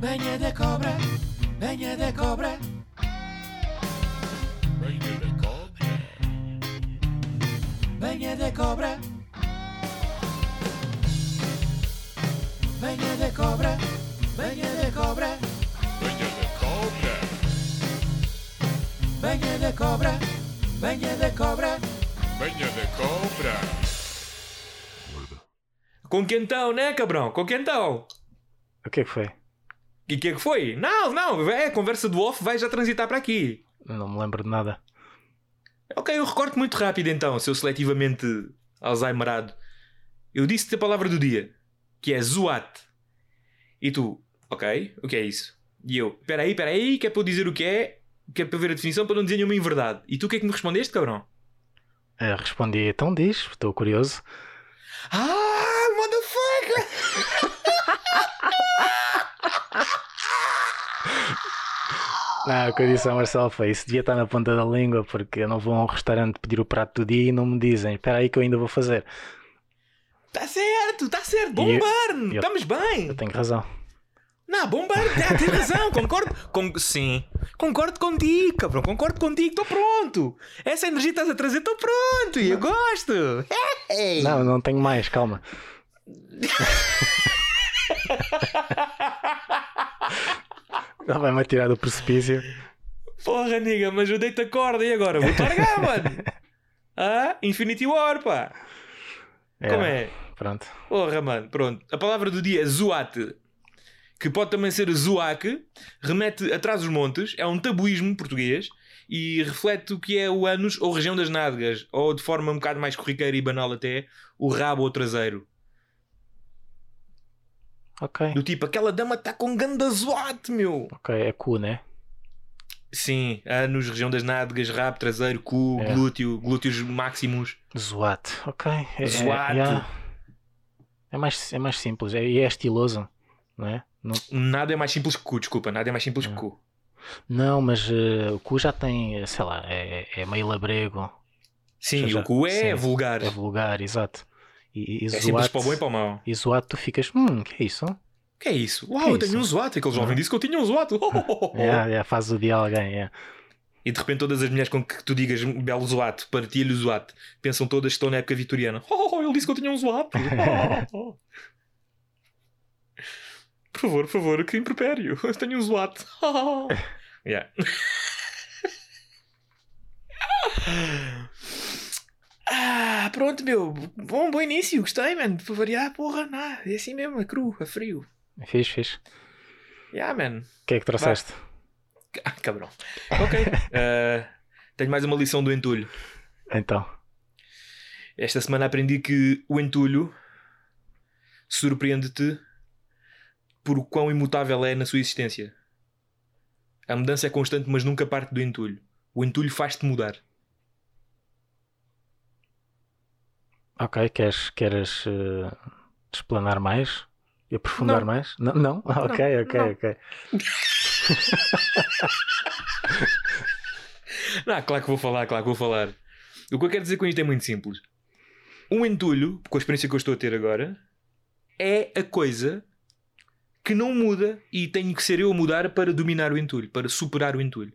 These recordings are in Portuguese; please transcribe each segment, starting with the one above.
Venha da cobra, venha da cobra. Venha da cobra. Venha da cobra. Venha da cobra, venha da cobra. Venha da cobra. Venha da cobra, venha da cobra. Venha da cobra. Com quentão, né, cabrão? Com quentão. O que é que foi? E o que é que foi? Não, não, é a conversa do off, vai já transitar para aqui. Não me lembro de nada. Ok, eu recordo muito rápido então, seu seletivamente Alzheimerado. Eu disse-te a palavra do dia, que é zoate. E tu, ok, o que é isso? E eu, peraí, peraí, que é para eu dizer o que é, que é para eu ver a definição para não dizer nenhuma inverdade. E tu o que é que me respondeste, cabrão? Eh, respondi, então diz, estou curioso. Ah, Não, o que eu disse ao Marcelo foi isso devia estar na ponta da língua porque eu não vou a um restaurante pedir o prato do dia e não me dizem espera aí que eu ainda vou fazer. Tá certo, tá certo, bom eu- burn, eu- estamos bem. Eu tenho razão. Não, bom burn, é, tem razão, concordo. Com... Sim, concordo contigo, cabrão, concordo contigo, estou pronto. Essa energia que estás a trazer, estou pronto e eu gosto. Hey! Não, não tenho mais, calma. Ele vai-me atirar do precipício. Porra, nigga, mas eu dei-te a corda e agora vou-te largar, mano. Ah, Infinity War, pá. Como é? Pronto. Porra, mano, pronto. A palavra do dia é zoate, que pode também ser zoaque, remete atrás dos montes, é um tabuísmo português e reflete o que é o ânus ou região das nádegas, ou de forma um bocado mais corriqueira e banal até, o rabo ou traseiro. Ok. Do tipo, aquela dama está com ganda zoate, meu. Ok, é cu, né? Sim, ânus, região das nádegas, rabo, traseiro, cu, É. glúteo, glúteos máximos. Zoate. Ok. É, é- Zoate. yeah. É mais, é mais simples. É, e é estiloso. Não é? Não, Nada é mais simples que cu, desculpa, nada é mais simples que cu. não mas eh, o cu já tem, eh, sei lá, é, é meio labrego. Sim, o cu é sim, vulgar. É vulgar, exato. E, e É simples para o bom e para o mau. e tu ficas, hum, que é isso? que é isso? Uau, Que é eu tenho isso? um zoate. Aquele jovem Não. disse que eu tinha um zoate. É, é, faz o dia alguém, é. E de repente todas as mulheres com que tu digas belo zoate, partilho zoate, pensam todas que estão na época vitoriana. Oh, ele disse que eu tinha um zoate. Oh. Por favor, por favor, que impropério. Eu tenho um zoate. Oh. Yeah. Ah, pronto, meu. Bom, bom início. Gostei, mano. Para variar, porra, não. É assim mesmo, é cru, é frio. Fiz, fiz. Yeah, man. O que é que trouxeste? Ah, cabrão. Ok. Ah, tenho mais uma lição do entulho. Então, Esta semana aprendi que o entulho surpreende-te por quão imutável é na sua existência. A mudança é constante, mas nunca parte do entulho. O entulho faz-te mudar. Ok, queres, queres eh, explanar mais? E aprofundar Não. mais? Não? não? Ok, ok, não. ok. Não, claro que vou falar, claro que vou falar. O que eu quero dizer com isto é muito simples. Um entulho, com a experiência que eu estou a ter agora, é a coisa que não muda e tenho que ser eu a mudar para dominar o entulho, para superar o entulho.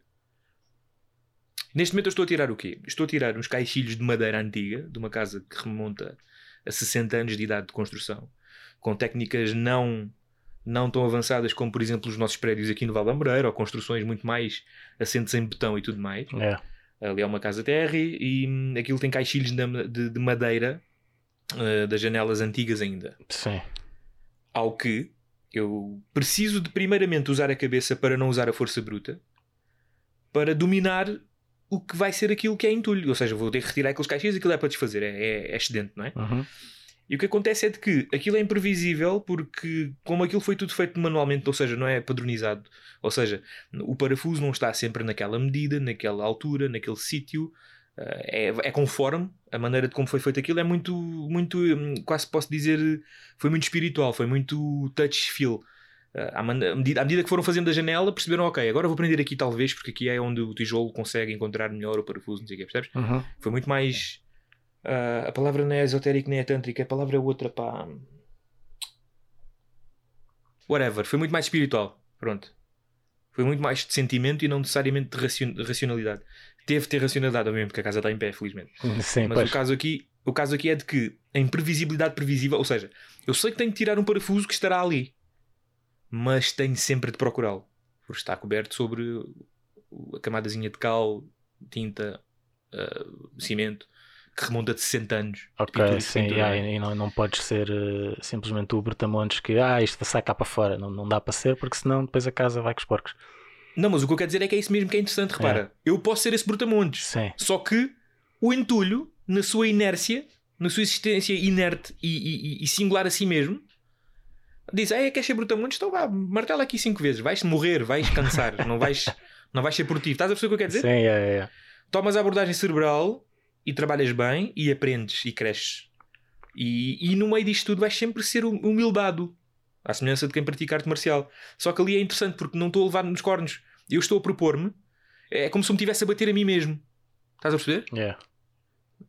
Neste momento eu estou a tirar o quê? Estou a tirar uns caixilhos de madeira antiga, de uma casa que remonta a 60 anos de idade de construção, com técnicas não não tão avançadas como, por exemplo, os nossos prédios aqui no Val da Moreira, ou construções muito mais assentes em betão e tudo mais. É. Ali é uma casa térrea e hum, aquilo tem caixilhos de, de- de madeira eh, das janelas antigas ainda. Sim. Ao que eu preciso de primeiramente usar a cabeça para não usar a força bruta para dominar o que vai ser aquilo que é entulho. Ou seja, vou ter que retirar aqueles caixinhos e aquilo é para desfazer, é, é, é excedente, não é? Uhum. E o que acontece é de que aquilo é imprevisível porque, como aquilo foi tudo feito manualmente, ou seja, não é padronizado, ou seja, o parafuso não está sempre naquela medida, naquela altura, naquele sítio, eh, é, é conforme a maneira de como foi feito aquilo, é muito, muito, hum, quase posso dizer, foi muito espiritual, foi muito touch feel. Eh, À medida, à medida que foram fazendo a janela, perceberam, ok, agora vou prender aqui talvez, porque aqui é onde o tijolo consegue encontrar melhor o parafuso, não sei o que, percebes? Uhum. Foi muito mais. ah, a palavra não é esotérica nem é tântrica, a palavra é outra, pá. Whatever, foi muito mais espiritual. Pronto. Foi muito mais de sentimento e não necessariamente de racion- racionalidade. Teve de ter racionalidade, obviamente, porque a casa está em pé, felizmente. Sim, Mas pois. o caso, aqui, o caso aqui é de que a imprevisibilidade previsível, ou seja, eu sei que tenho que tirar um parafuso que estará ali, mas tenho sempre de procurá-lo, porque está coberto sobre a camadazinha de cal, tinta, ah, cimento, que remonta de 60 anos. Ok, sim, yeah, é? e não, não podes ser eh, simplesmente o brutamontes que ah, isto sai cá para fora. Não, não dá para ser porque senão depois a casa vai com os porcos. Não, mas o que eu quero dizer é que é isso mesmo que é interessante, repara. Eu posso ser esse brutamontes, Sim, só que o entulho, na sua inércia, na sua existência inerte e, e- e singular a si mesmo, diz: É, queres ser brutamontes? Então vá, martela aqui cinco vezes, vais morrer, vais cansar, não vais, não vais ser produtivo. Estás a perceber o que eu quero sim, dizer? yeah, yeah, yeah. Tomas a abordagem cerebral e trabalhas bem e aprendes e cresces. E, e no meio disto tudo vais sempre ser hum- humildado, à semelhança de quem pratica arte marcial. Só que ali é interessante porque não estou a levar nos cornos. Eu estou a propor-me, é como se eu me estivesse a bater a mim mesmo. Estás a perceber? Yeah.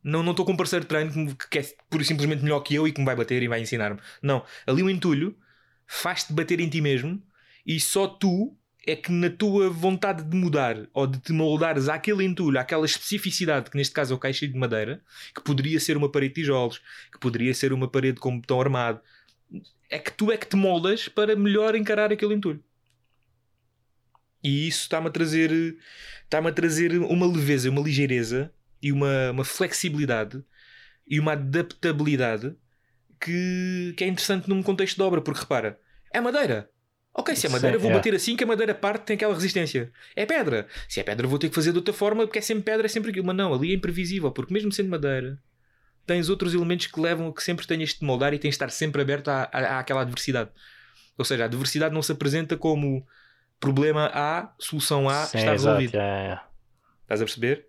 Não não estou com um parceiro de treino que, que é pura e simplesmente melhor que eu e que me vai bater e vai ensinar-me. Não. Ali o entulho faz-te bater em ti mesmo e só tu é que na tua vontade de mudar ou de te moldares àquele entulho, àquela especificidade, que neste caso é o caixinho de madeira, que poderia ser uma parede de tijolos, que poderia ser uma parede com botão armado, é que tu é que te moldas para melhor encarar aquele entulho. E isso está-me a trazer está-me a trazer uma leveza, uma ligeireza e uma, uma flexibilidade e uma adaptabilidade que, que é interessante num contexto de obra, porque repara, é madeira. Ok, se é Sim, madeira, vou é. bater assim que a madeira parte tem aquela resistência. É pedra. Se é pedra, vou ter que fazer de outra forma, porque é sempre pedra, é sempre aquilo. Mas não, ali é imprevisível, porque mesmo sendo madeira, tens outros elementos que levam a que sempre tenhas de moldar e tens de estar sempre aberto à, à, àquela adversidade. Ou seja, a adversidade não se apresenta como problema A, solução A, Sim, está exato, resolvido. yeah, yeah. Estás a perceber?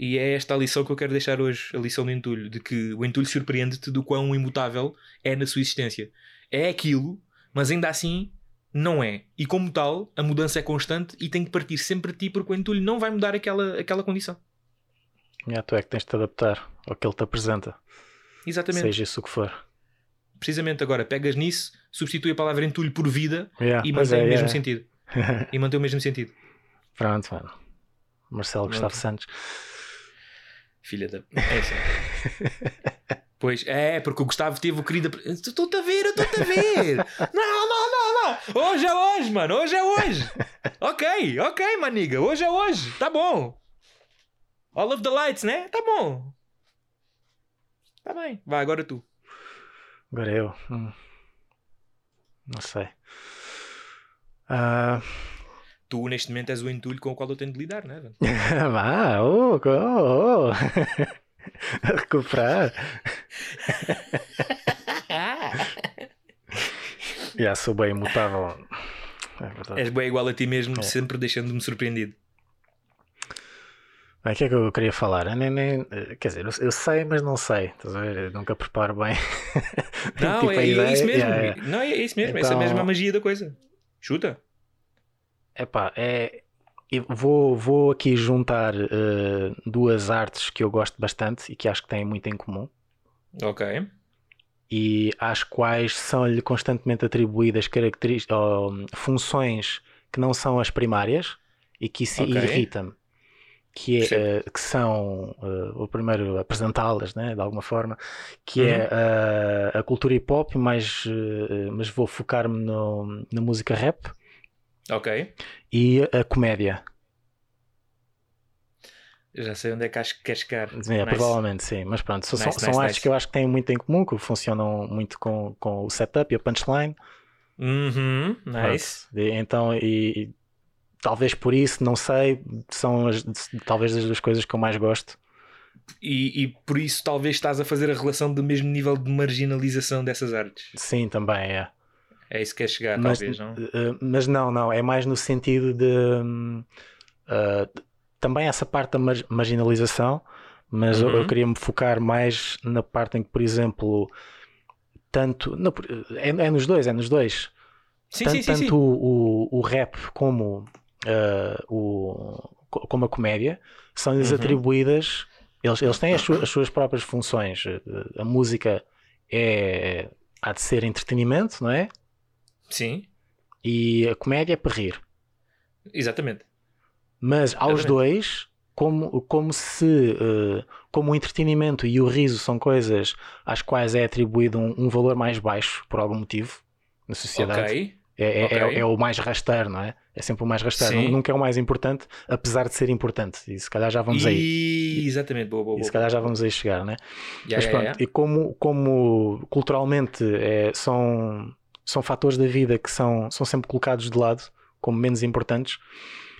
E é esta a lição que eu quero deixar hoje, a lição do entulho, de que o entulho surpreende-te do quão imutável é na sua existência. É aquilo, mas ainda assim não é. E como tal, a mudança é constante e tem que partir sempre de ti, porque o entulho não vai mudar aquela, aquela condição. Yeah, tu é que tens de te adaptar ao que ele te apresenta, Exatamente. seja isso o que for. Precisamente agora, pegas nisso, substitui a palavra entulho por vida Yeah, e mantém é, o mesmo yeah. sentido. E mantém o mesmo sentido. Pronto, mano. Marcelo Gustavo. Santos. Filha da. É. Pois é, porque o Gustavo teve o querido. Estou-te a ver, estou-te a ver. Não, não, não, não. Hoje é hoje, mano. Hoje é hoje. Ok, ok, maniga. Hoje é hoje. Tá bom. All of the lights, né? Tá bom. Tá bem. Vai, agora tu. Agora eu. hum. Não sei. Ah, Tu, neste momento, és o entulho com o qual eu tenho de lidar, né? velho? Vá, oh, oh, oh. A recuperar. Já sou bem imutável. É verdade. És bem igual a ti mesmo, É. sempre deixando-me surpreendido. O que é que eu queria falar? Eu nem, nem- quer dizer, eu, eu sei, mas não sei. Estás a ver? Eu nunca preparo bem. Não, Tipo, é, é isso mesmo. yeah, yeah. Não, é isso mesmo. Essa é Então- mesmo a magia da coisa. Chuta. Epá, é. vou, vou aqui juntar eh, duas artes que eu gosto bastante e que acho que têm muito em comum Ok. e às quais são-lhe constantemente atribuídas caracteris- ou, funções que não são as primárias e que isso Ok. irrita-me. Que, é, eh, que são, eh, o primeiro apresentá-las, né, de alguma forma, que Uhum. é eh, a cultura hip hop, mas, eh, mas vou focar-me na música rap Ok. e a comédia. Eu já sei onde é que acho que queres chegar. É, Nice. provavelmente sim, mas pronto, são, Nice, são nice, artes nice. que eu acho que têm muito em comum, que funcionam muito com, com o setup e a punchline. Uhum. Nice. Pronto. Então, e, e talvez por isso, não sei, são as, talvez as duas coisas que eu mais gosto. E, e por isso talvez estás a fazer a relação do mesmo nível de marginalização dessas artes. Sim, também é. É isso que queres chegar, Mas, talvez, não? eh, mas não, não, é mais no sentido de ah, também essa parte da mar- marginalização, mas eu, eu Uhum. queria me focar mais na parte em que, por exemplo, tanto não, é, é nos dois, é nos dois. Sim, tanto sim, sim, tanto. O, o, o rap como, ah, o, co- como a comédia são-lhes Uhum. atribuídas, eles, eles têm as suas, as suas próprias funções. A música é, há de ser entretenimento, não é? Sim. e a comédia é para rir. Exatamente. Mas aos dois, como, como se eh, como o entretenimento e o riso são coisas às quais é atribuído um, um valor mais baixo por algum motivo na sociedade. Ok. É, é- ok. é- é o mais rasteiro, não é? É sempre o mais rasteiro. Sim. Nunca é o mais importante, apesar de ser importante. E se calhar já vamos aí. E... Exatamente, boa, boa, E boa. se calhar já vamos aí chegar, né? Ya, Mas ya, pronto, ya. e como, como culturalmente é, são, são fatores da vida que são, são sempre colocados de lado como menos importantes,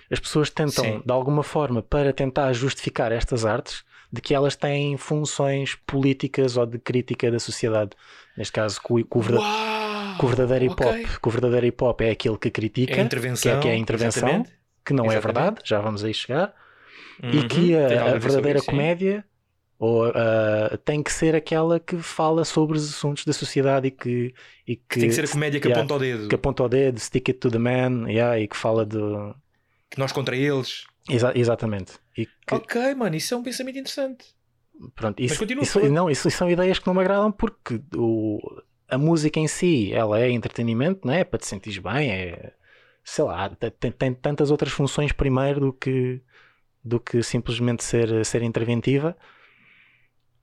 as pessoas tentam, Sim. de alguma forma, para tentar justificar estas artes, de que elas têm funções políticas ou de crítica da sociedade. Neste caso, com, com o verda- Uau! com o verdadeiro hip hop. Que o verdadeiro hip hop é aquele que critica, É que é, que é a intervenção, exatamente. que não é Exatamente. verdade, já vamos aí chegar e Uhum. que Tenho a, a verdadeira comédia ou, ah, tem que ser aquela que fala sobre os assuntos da sociedade e que, e que, Tem que ser a comédia que yeah, aponta ao dedo. que aponta o dedo, stick it to the man, yeah, e que fala do. Que nós contra eles. Exa- exatamente. Que, Ok, mano, isso é um pensamento interessante. pronto, isso, continua, isso, não, isso são ideias que não me agradam porque o, a música em si ela é entretenimento, não é? Para te sentir bem, é sei lá, tem, tem- tem tantas outras funções primeiro do que, do que simplesmente ser, ser interventiva.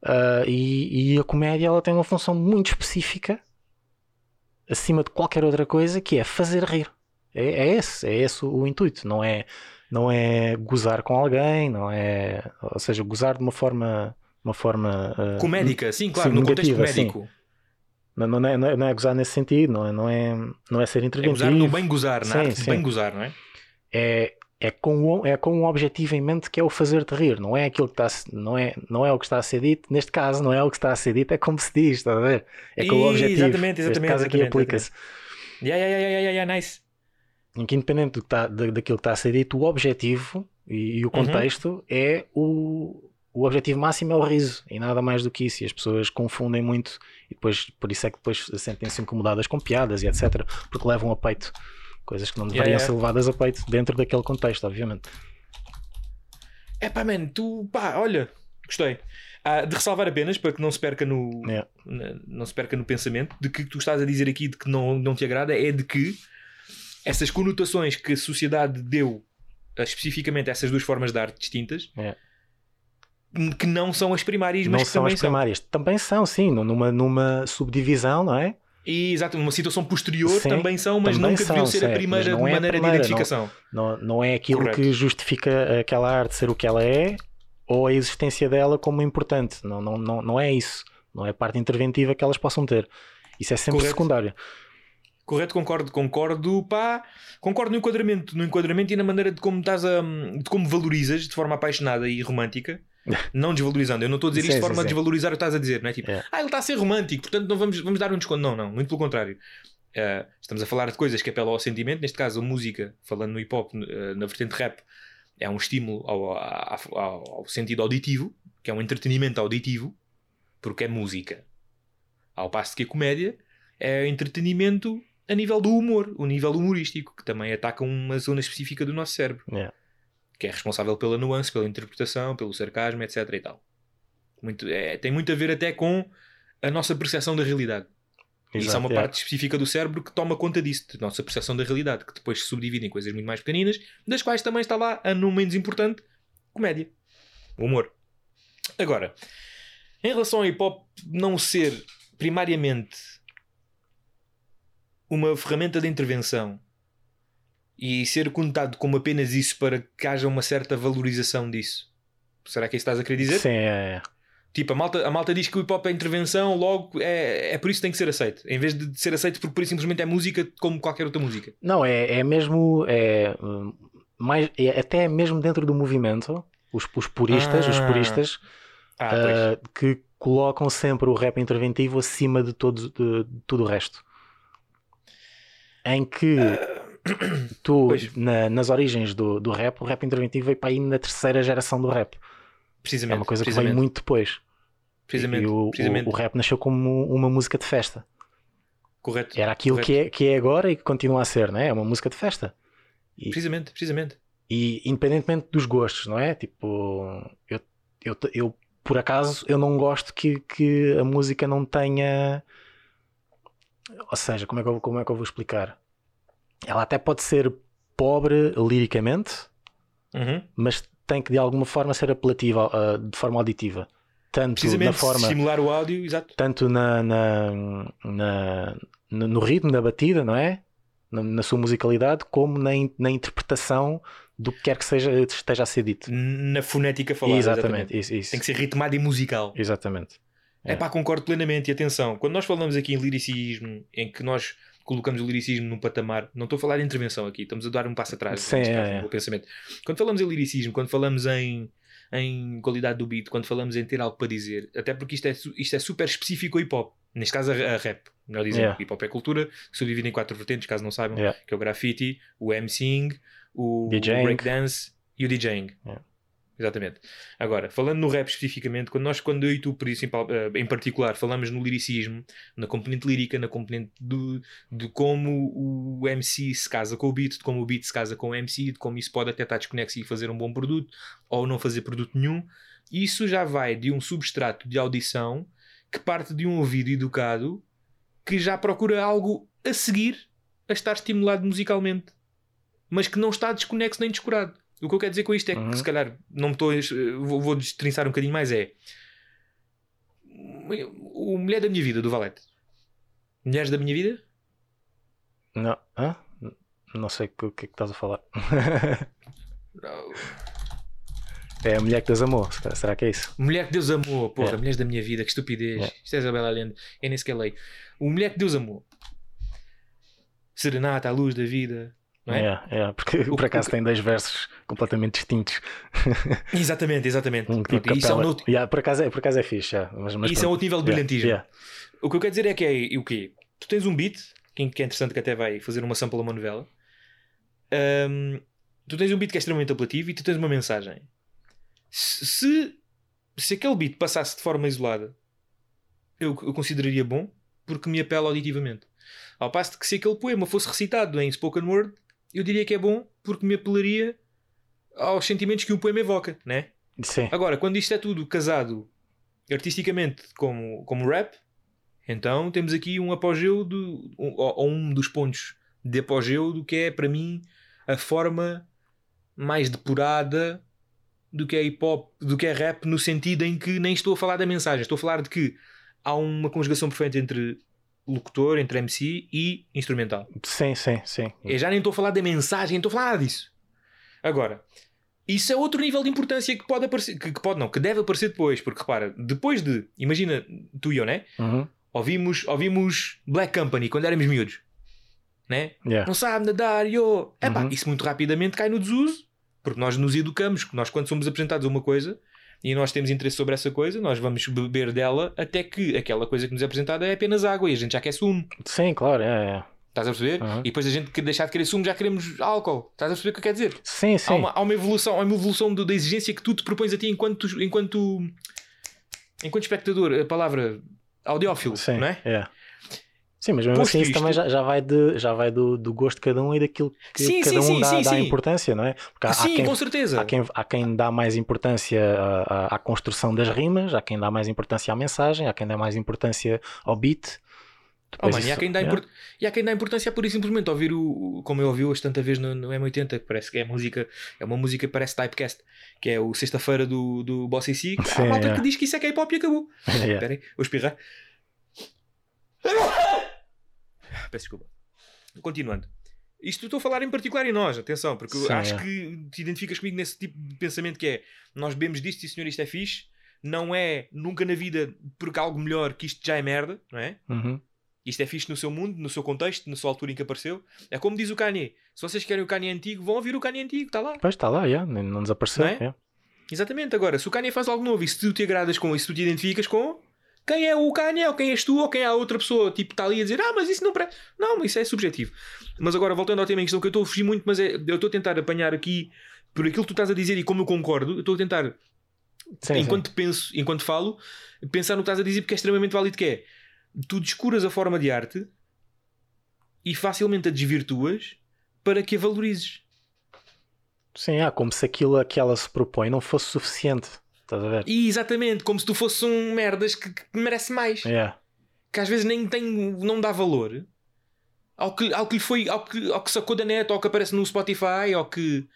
Ah, e, e a comédia ela tem uma função muito específica acima de qualquer outra coisa que é fazer rir. É, é esse, é esse o, o intuito, não é, não é gozar com alguém, não é, ou seja, gozar de uma forma, uma forma ah, Comédica, sim, claro, sim, no contexto sim. comédico. não, não, é, não, é, não é gozar nesse sentido, não é, não é, não é ser É interventivo. gozar no bem gozar, na Sim, arte de sim. bem gozar, não é? é, é, com, o- é com um objetivo em mente que é o fazer-te rir, não é aquilo que está não é, não é o que está a ser dito, neste caso não é o que está a ser dito, é como se diz, está a ver? É com o Ih, objetivo. exatamente, Neste exatamente, caso aqui aplica-se. Yeah, yeah, yeah, yeah, yeah, nice. Em que independente do que está, da- daquilo que está a ser dito, o objetivo e, e Uhum. o contexto é o, o objetivo máximo é o riso e nada mais do que isso. E as pessoas confundem muito e depois por isso é que depois sentem-se incomodadas com piadas e etc. Porque levam a peito coisas que não deveriam Yeah, yeah. ser levadas a peito dentro daquele contexto, obviamente. É pá, man, tu, pá, olha, gostei. Ah, de ressalvar apenas, para que não se perca no, Yeah. não se perca no pensamento, de que tu estás a dizer aqui de que não, não te agrada, é de que essas conotações que a sociedade deu a, especificamente a essas duas formas de arte distintas, Yeah. que não são as primárias, mas não que são também as primárias. Também são, sim, numa, numa subdivisão, não é? E, exato, numa situação posterior Sim, também são, mas também nunca deviam são, ser a certo, primeira mas não é a maneira primeira, de identificação. Não, não é aquilo Correto. que justifica aquela arte ser o que ela é ou a existência dela como importante. Não, não, não, não é isso. Não é a parte interventiva que elas possam ter. Isso é sempre Correto. secundário. Correto, concordo, concordo, pá, concordo no enquadramento, no enquadramento e na maneira de como estás a, de como valorizas de forma apaixonada e romântica, não desvalorizando. Eu não estou a dizer isto Sim, de forma sim, sim. desvalorizar o que estás a dizer, não é? Tipo, É. ah, ele está a ser romântico, portanto não vamos, vamos dar um desconto. Não, não, muito pelo contrário. Ah, estamos a falar de coisas que apelam ao sentimento, neste caso a música, falando no hip hop, ah, na vertente rap, é um estímulo ao, ao, ao- ao sentido auditivo, que é um entretenimento auditivo, porque é música. Ao passo que a comédia é entretenimento a nível do humor, o nível humorístico, que também ataca uma zona específica do nosso cérebro, Yeah. Que é responsável pela nuance, pela interpretação, pelo sarcasmo, etc. E tal. Muito, é, tem muito a ver até com a nossa percepção da realidade. E Isso é Exato, uma yeah. parte específica do cérebro que toma conta disso, da nossa percepção da realidade, que depois se subdivide em coisas muito mais pequeninas, das quais também está lá a não menos importante, comédia. O humor. Agora, em relação ao hip hop não ser primariamente uma ferramenta de intervenção e ser conotado como apenas isso para que haja uma certa valorização disso. Será que é isso que estás a querer dizer? Sim, é, é. Tipo, a malta, a malta diz que o hip hop é intervenção, logo é, é por isso que tem que ser aceito. Em vez de ser aceito porque por isso simplesmente é música como qualquer outra música. Não, é, é mesmo. É, mais, é até mesmo dentro do movimento, os, os puristas, os Ah. puristas Ah, ah, que colocam sempre o rap interventivo acima de, todo, de, de tudo o resto. Em que tu, na- nas origens do, do rap, o rap interventivo veio para aí na terceira geração do rap. precisamente. É uma coisa que veio muito depois. Precisamente. e o, precisamente. o, o rap nasceu como uma música de festa. Correto. Era aquilo que é, que é agora e que continua a ser, não é? É uma música de festa. E, Precisamente, precisamente. e independentemente dos gostos, não é? Tipo, eu, eu, eu por acaso, eu não gosto que, que a música não tenha. Ou seja, como é que eu, como é que eu vou explicar? Ela até pode ser pobre liricamente, Uhum. mas tem que de alguma forma ser apelativa ah, de forma auditiva. Tanto na forma, estimular o áudio, exato. tanto na, na, na- no ritmo da batida, não é? Na, na sua musicalidade, como na, in- na interpretação do que quer que seja, esteja a ser dito. Na fonética falada. exatamente, isso, isso. Tem que ser ritmado e musical. Exatamente. É pá, concordo plenamente. E atenção, quando nós falamos aqui em liricismo, em que nós colocamos o liricismo num patamar, não estou a falar de intervenção aqui, estamos a dar um passo atrás Sim, é, caso, é. pensamento. Quando falamos em liricismo, quando falamos em, em qualidade do beat, quando falamos em ter algo para dizer, até porque isto é, isto é super específico ao hip hop, neste caso a, rap, melhor dizendo, Yeah. hip hop é cultura, divide em quatro vertentes, caso não saibam, Yeah. que é o graffiti, o MCing, o DJing. breakdance e o DJing. Yeah. Exatamente. Agora, falando no rap especificamente, quando nós, quando eu e tu, eh, em particular, falamos no liricismo, na componente lírica, na componente do, de como o MC se casa com o beat, de como o beat se casa com o MC, de como isso pode até estar desconexo e fazer um bom produto, ou não fazer produto nenhum, isso já vai de um substrato de audição que parte de um ouvido educado que já procura algo a seguir a estar estimulado musicalmente, mas que não está desconexo nem descurado. O que eu quero dizer com isto é que, Uhum. se calhar, não me estou. Vou, vou destrinçar um bocadinho mais. É. O Mulher da Minha Vida, do Valete. Mulheres da Minha Vida? Não, hã? não sei o que é que estás a falar. é a mulher que Deus amou, será que é isso? Mulher que Deus amou, porra, É. Mulheres da Minha Vida, que estupidez. É. Isto é Isabela Allende, é nem sequer lei. O Mulher que Deus amou. Serenata, a luz da vida. É? É, é, porque O- por acaso o- tem dois versos completamente distintos. Exatamente, exatamente. Um Pronto, tipo isso, é um outro, Yeah, por, acaso é, por acaso é fixe, yeah, mas, mas isso é pronto. outro nível de Yeah, brilhantismo. yeah. O que eu quero dizer é que é o quê? Tu tens um beat, que é interessante que até vai fazer uma sample a uma novela. Ahm, tu tens um beat que é extremamente apelativo e tu tens uma mensagem. Se, se, aquele beat passasse de forma isolada, eu, eu consideraria bom porque me apela auditivamente. Ao passo de que se aquele poema fosse recitado em spoken word, eu diria que é bom porque me apelaria aos sentimentos que o poema evoca, né? Sim, Agora, quando isto é tudo casado artisticamente como, como rap, então temos aqui um apogeu do, um, ou- ou um dos pontos de apogeu do que é para mim a forma mais depurada do que é hip hop, do que é rap, no sentido em que nem estou a falar da mensagem, estou a falar de que há uma conjugação perfeita entre locutor, entre MC e instrumental. sim, sim, sim. Eu já nem estou a falar da mensagem, estou a falar disso. Agora, isso é outro nível de importância que pode aparecer, que, que pode não, que deve aparecer depois, porque repara, depois de, imagina tu e eu, né? Uhum, Ouvimos, ouvimos Black Company quando éramos miúdos, né? yeah. Não sabe nadar, yo. Epá, Uhum. isso muito rapidamente cai no desuso, porque nós nos educamos, nós quando somos apresentados a uma coisa e nós temos interesse sobre essa coisa, nós vamos beber dela até que aquela coisa que nos é apresentada é apenas água e a gente já quer sumo. Sim, claro, é, é. Estás a perceber? Uhum. E depois a gente deixar de querer sumo já queremos álcool. Estás a perceber o que eu quero dizer? Sim, sim. Há uma, há uma evolução, há uma evolução do- da exigência que tu te propões a ti enquanto, enquanto, enquanto espectador, a palavra audiófilo, Sim, não é? é. Sim, mas mesmo assim isso isto- também já, já vai, de, já vai do, do gosto de cada um e daquilo que Sim, cada sim, um dá, dá importância, não é? Há, há Sim, quem, com certeza. há, quem, há quem dá mais importância à, à- construção das rimas, há quem dá mais importância à mensagem, há quem dá mais importância ao beat. Oh, mano, e, há isso- quem dá import- e há quem dá importância a pura e simplesmente ouvir o, como eu ouvi hoje tanta vez no, no M80, que parece que é música, é uma música que parece typecast, que é o Sexta-feira do, do Boss AC, que há malta é. que diz que isso é K-pop e acabou. Yeah. Espera aí, vou espirrar. Peço desculpa. Continuando. Isto estou a falar em particular em nós, atenção, porque Sim, acho é. que te identificas comigo nesse tipo de pensamento que é nós bebemos disto e senhor isto é fixe, não é nunca na vida porque algo melhor que isto já é merda, não é? Uhum. Isto é fixe no seu mundo, no seu contexto, na sua altura em que apareceu. É como diz o Kanye. Se vocês querem o Kanye antigo, vão ouvir o Kanye antigo, está lá. Pois está lá, yeah, não desapareceu. Não é? yeah. Exatamente. Agora, se o Kanye faz algo novo e se tu te agradas com isso, se tu te identificas com quem é o Kanye, ou quem és tu, ou quem é a outra pessoa, tipo, está ali a dizer, ah, mas isso não parece. Não, isso é subjetivo. Mas agora, voltando ao tema em questão, que eu estou a fugir muito, mas é, eu estou a tentar apanhar aqui, por aquilo que tu estás a dizer e como eu concordo, eu estou a tentar Sim, sim. enquanto penso, enquanto falo, pensar no que estás a dizer porque é extremamente válido que é. Tu descuras a forma de arte e facilmente a desvirtuas para que a valorizes. Sim, ah, como se aquilo a que ela se propõe não fosse suficiente. Estás a ver? E exatamente, como se tu fosses um merdas que, que merece mais. Yeah. Que às vezes nem tem, não dá valor. ao que, ao que lhe foi, ao que, ao que sacou da net, ao que aparece no Spotify, ao que,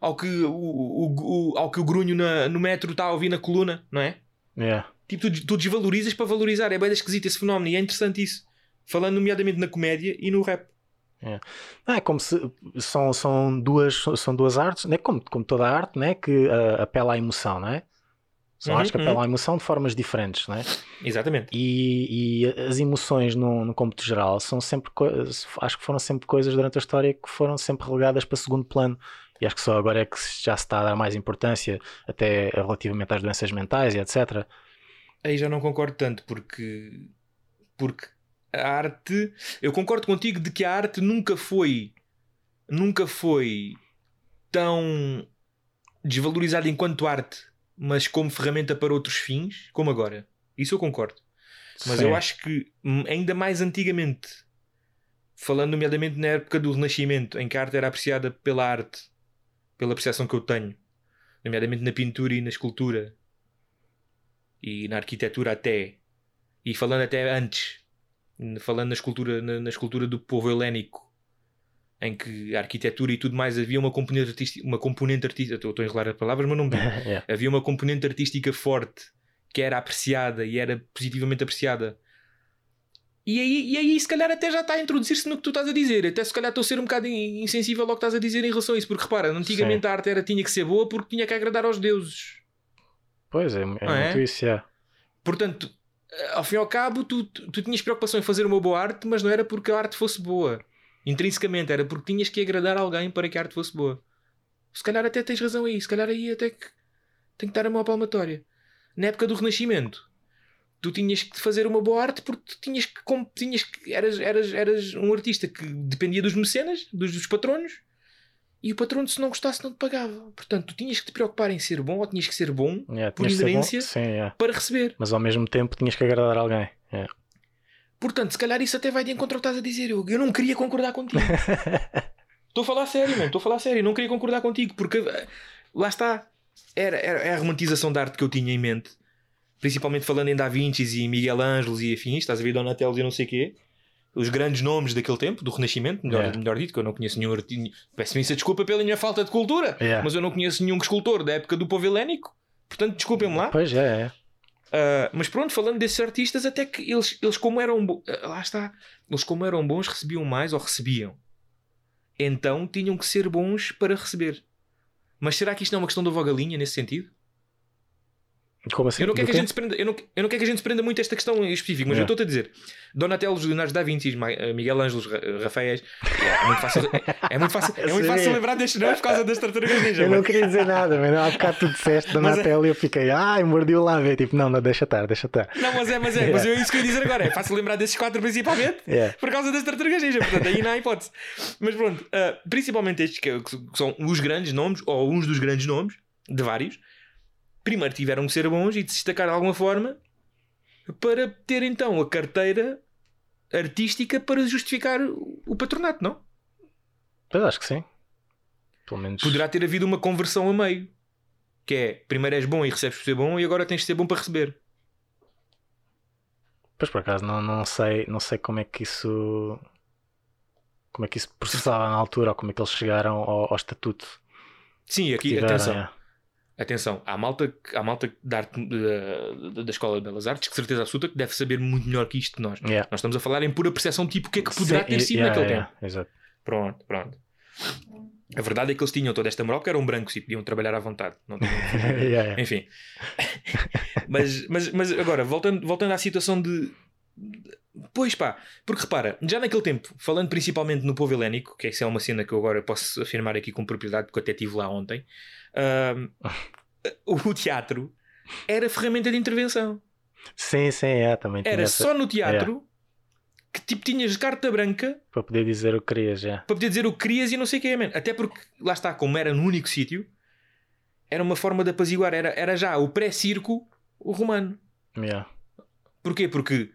ao que o, o, o- ao que o grunho na- no metro está a ouvir na coluna, não é? Yeah. Tipo, tu, tu desvalorizas para valorizar. É bem esquisito esse fenómeno e é interessante isso. Falando nomeadamente na comédia e no rap. Ah, é como se são, são, duas, são duas artes, né? como, como toda a arte, né? que ah, apela à emoção, não é? São Uhum, artes que apelam à emoção de formas diferentes, não é? Exatamente. E, e as emoções no, no cômputo geral são sempre acho que foram sempre coisas durante a história que foram sempre relegadas para segundo plano. E acho que só agora é que já se está a dar mais importância até relativamente às doenças mentais e etc. Aí já não concordo tanto porque porque a arte, eu concordo contigo de que a arte nunca foi nunca foi tão desvalorizada enquanto arte, mas como ferramenta para outros fins, como agora. Isso eu concordo. Mas Sim. eu acho que hum, ainda mais antigamente, falando nomeadamente na época do Renascimento, em que a arte era apreciada pela arte, pela percepção que eu tenho, nomeadamente na pintura e na escultura e na arquitetura até, e falando até antes, falando na escultura, na, na escultura do povo helénico, em que a arquitetura e tudo mais havia uma componente artística, uma componente artística, estou estou a enrolar as palavras, mas não me Yeah. havia uma componente artística forte que era apreciada e era positivamente apreciada. E aí, e aí se calhar até já está a introduzir-se no que tu estás a dizer. Até se calhar estou a ser um bocado in- insensível ao que estás a dizer em relação a isso. Porque repara, antigamente Sim. a arte era, tinha que ser boa porque tinha que agradar aos deuses. Pois é, é Não é? muito isso, yeah. Portanto, eh, ao fim e ao cabo, tu, tu, tu tinhas preocupação em fazer uma boa arte, mas não era porque a arte fosse boa. Intrinsecamente, era porque tinhas que agradar alguém para que a arte fosse boa. Se calhar até tens razão aí, se calhar aí até que tem que dar a mão à palmatória. Na época do Renascimento, tu tinhas que fazer uma boa arte porque tu tinhas que. com- Tinhas que eras, eras, eras um artista que dependia dos mecenas, dos, dos patronos, e o patrono, se não gostasse, não te pagava. Portanto, tu tinhas que te preocupar em ser bom ou tinhas que ser bom Yeah, Por tinhas de ser bom. inerência? Sim, yeah. para receber. mas ao mesmo tempo tinhas que agradar alguém. Yeah. Portanto, se calhar isso até vai de encontro ao que estás a dizer. Eu, eu não queria concordar contigo. Estou a falar sério, mano. Estou a falar sério. Não queria concordar contigo porque eh, lá está. Era, era, é a romantização da arte que eu tinha em mente. Principalmente falando em Da Vinci e Miguel Ângelo e afins. Estás a ver Donatello e não sei o quê. Os grandes nomes daquele tempo, do Renascimento, melhor, Yeah. melhor dito, que eu não conheço nenhum artista. Peço imensa desculpa pela minha falta de cultura, Yeah. mas eu não conheço nenhum escultor da época do povo helénico. Portanto, desculpem-me lá. Pois é, é. Uh, mas pronto, falando desses artistas, até que eles, eles como eram uh, lá está, eles como eram bons recebiam mais ou recebiam. Então tinham que ser bons para receber. Mas será que isto não é uma questão da vogalinha nesse sentido? Como assim? Eu não quero que a gente se prenda, eu não, eu não quero que a gente se prenda muito a esta questão em específico, mas Yeah. eu estou-te a dizer: Donatello, Leonardo da Vinci, uh, Miguel Ângelo, Ra- Rafaéis. É muito fácil, é, é muito fácil, é muito Eu fácil sabia. lembrar destes nomes por causa das tartarugas ninja. Eu não queria dizer nada, mas há bocado tu disseste é- Natel e eu fiquei, ai, mordi o lábio. Tipo, não, não, deixa estar, deixa estar. Não, mas é, mas é, mas é isso que eu ia dizer agora. É fácil lembrar desses quatro principalmente. Yeah. por causa das tartarugas ninja, portanto aí não há hipótese. Mas pronto, ah, principalmente estes que, que são os grandes nomes, ou uns dos grandes nomes, de vários, primeiro tiveram que ser bons e de se destacar de alguma forma para ter então a carteira artística para justificar o patronato, não? Pois acho que sim. Pelo menos. Poderá ter havido uma conversão a meio. Que é, primeiro és bom e recebes por ser bom e agora tens de ser bom para receber. Pois por acaso não, não, sei, não sei como é que isso. Como é que isso processava na altura ou como é que eles chegaram ao, ao estatuto. Sim, aqui, atenção. yeah. Atenção, há malta, há malta da, arte, da, da Escola de Belas Artes que certeza absoluta que deve saber muito melhor que isto de nós. Yeah. Nós estamos a falar em pura percepção tipo o que é que poderá Sim, ter sido yeah, naquele yeah, tempo. Exato. Pronto, pronto. A verdade é que eles tinham toda esta moral porque eram brancos e podiam trabalhar à vontade. Não tinham que Yeah, yeah. Enfim. mas, mas, mas agora, voltando, voltando à situação de. Pois pá, porque repara, já naquele tempo, falando principalmente no povo helénico, que essa é uma cena que eu agora posso afirmar aqui com propriedade, porque eu até estive lá ontem, ahm, o teatro era ferramenta de intervenção. Sim, sim, é, também Era essa- só no teatro que tipo tinhas carta branca para poder dizer o que querias, já. para poder dizer o que querias e não sei o que é, man. Até porque, lá está, como era no único sítio, era uma forma de apaziguar. Era, era já o pré-circo o romano. Yeah. Porquê? Porque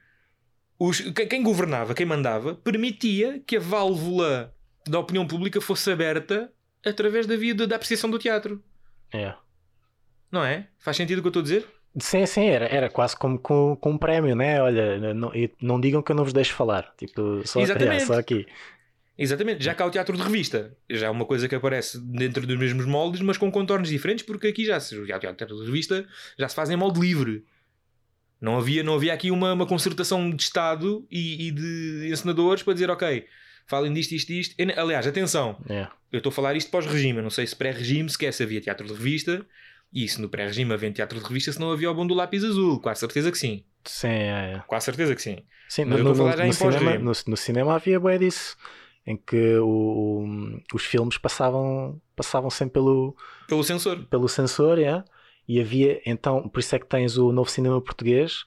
os, quem, governava, quem mandava, permitia que a válvula da opinião pública fosse aberta através da via da apreciação do teatro. Yeah. Não é? Faz sentido o que eu estou a dizer? Sim, sim, era, era quase como com, com um prémio, né? Olha, não, não digam que eu não vos deixo falar. Tipo, só, é, só aqui. Exatamente, já cá o teatro de revista. Já é uma coisa que aparece dentro dos mesmos moldes, mas com contornos diferentes, porque aqui já se o teatro de revista já se faz em molde livre. Não havia, não havia aqui uma, uma concertação de Estado e, e de encenadores para dizer, ok, falem disto, isto, isto. E, aliás, atenção, É. eu estou a falar isto pós-regime. Eu não sei se pré-regime sequer se havia teatro de revista. E se no pré-regime havia teatro de revista, se não havia o bom do lápis azul. Quase certeza que sim. Sim, é, é. Quase certeza que sim. Sim, Mas no, eu estou a no- falar já no em cinema, no, no cinema havia bué disso. Em que o- o- os filmes passavam, passavam sempre pelo, Pelo censor. pelo sensor, é? e havia então, por isso é que tens o novo cinema português,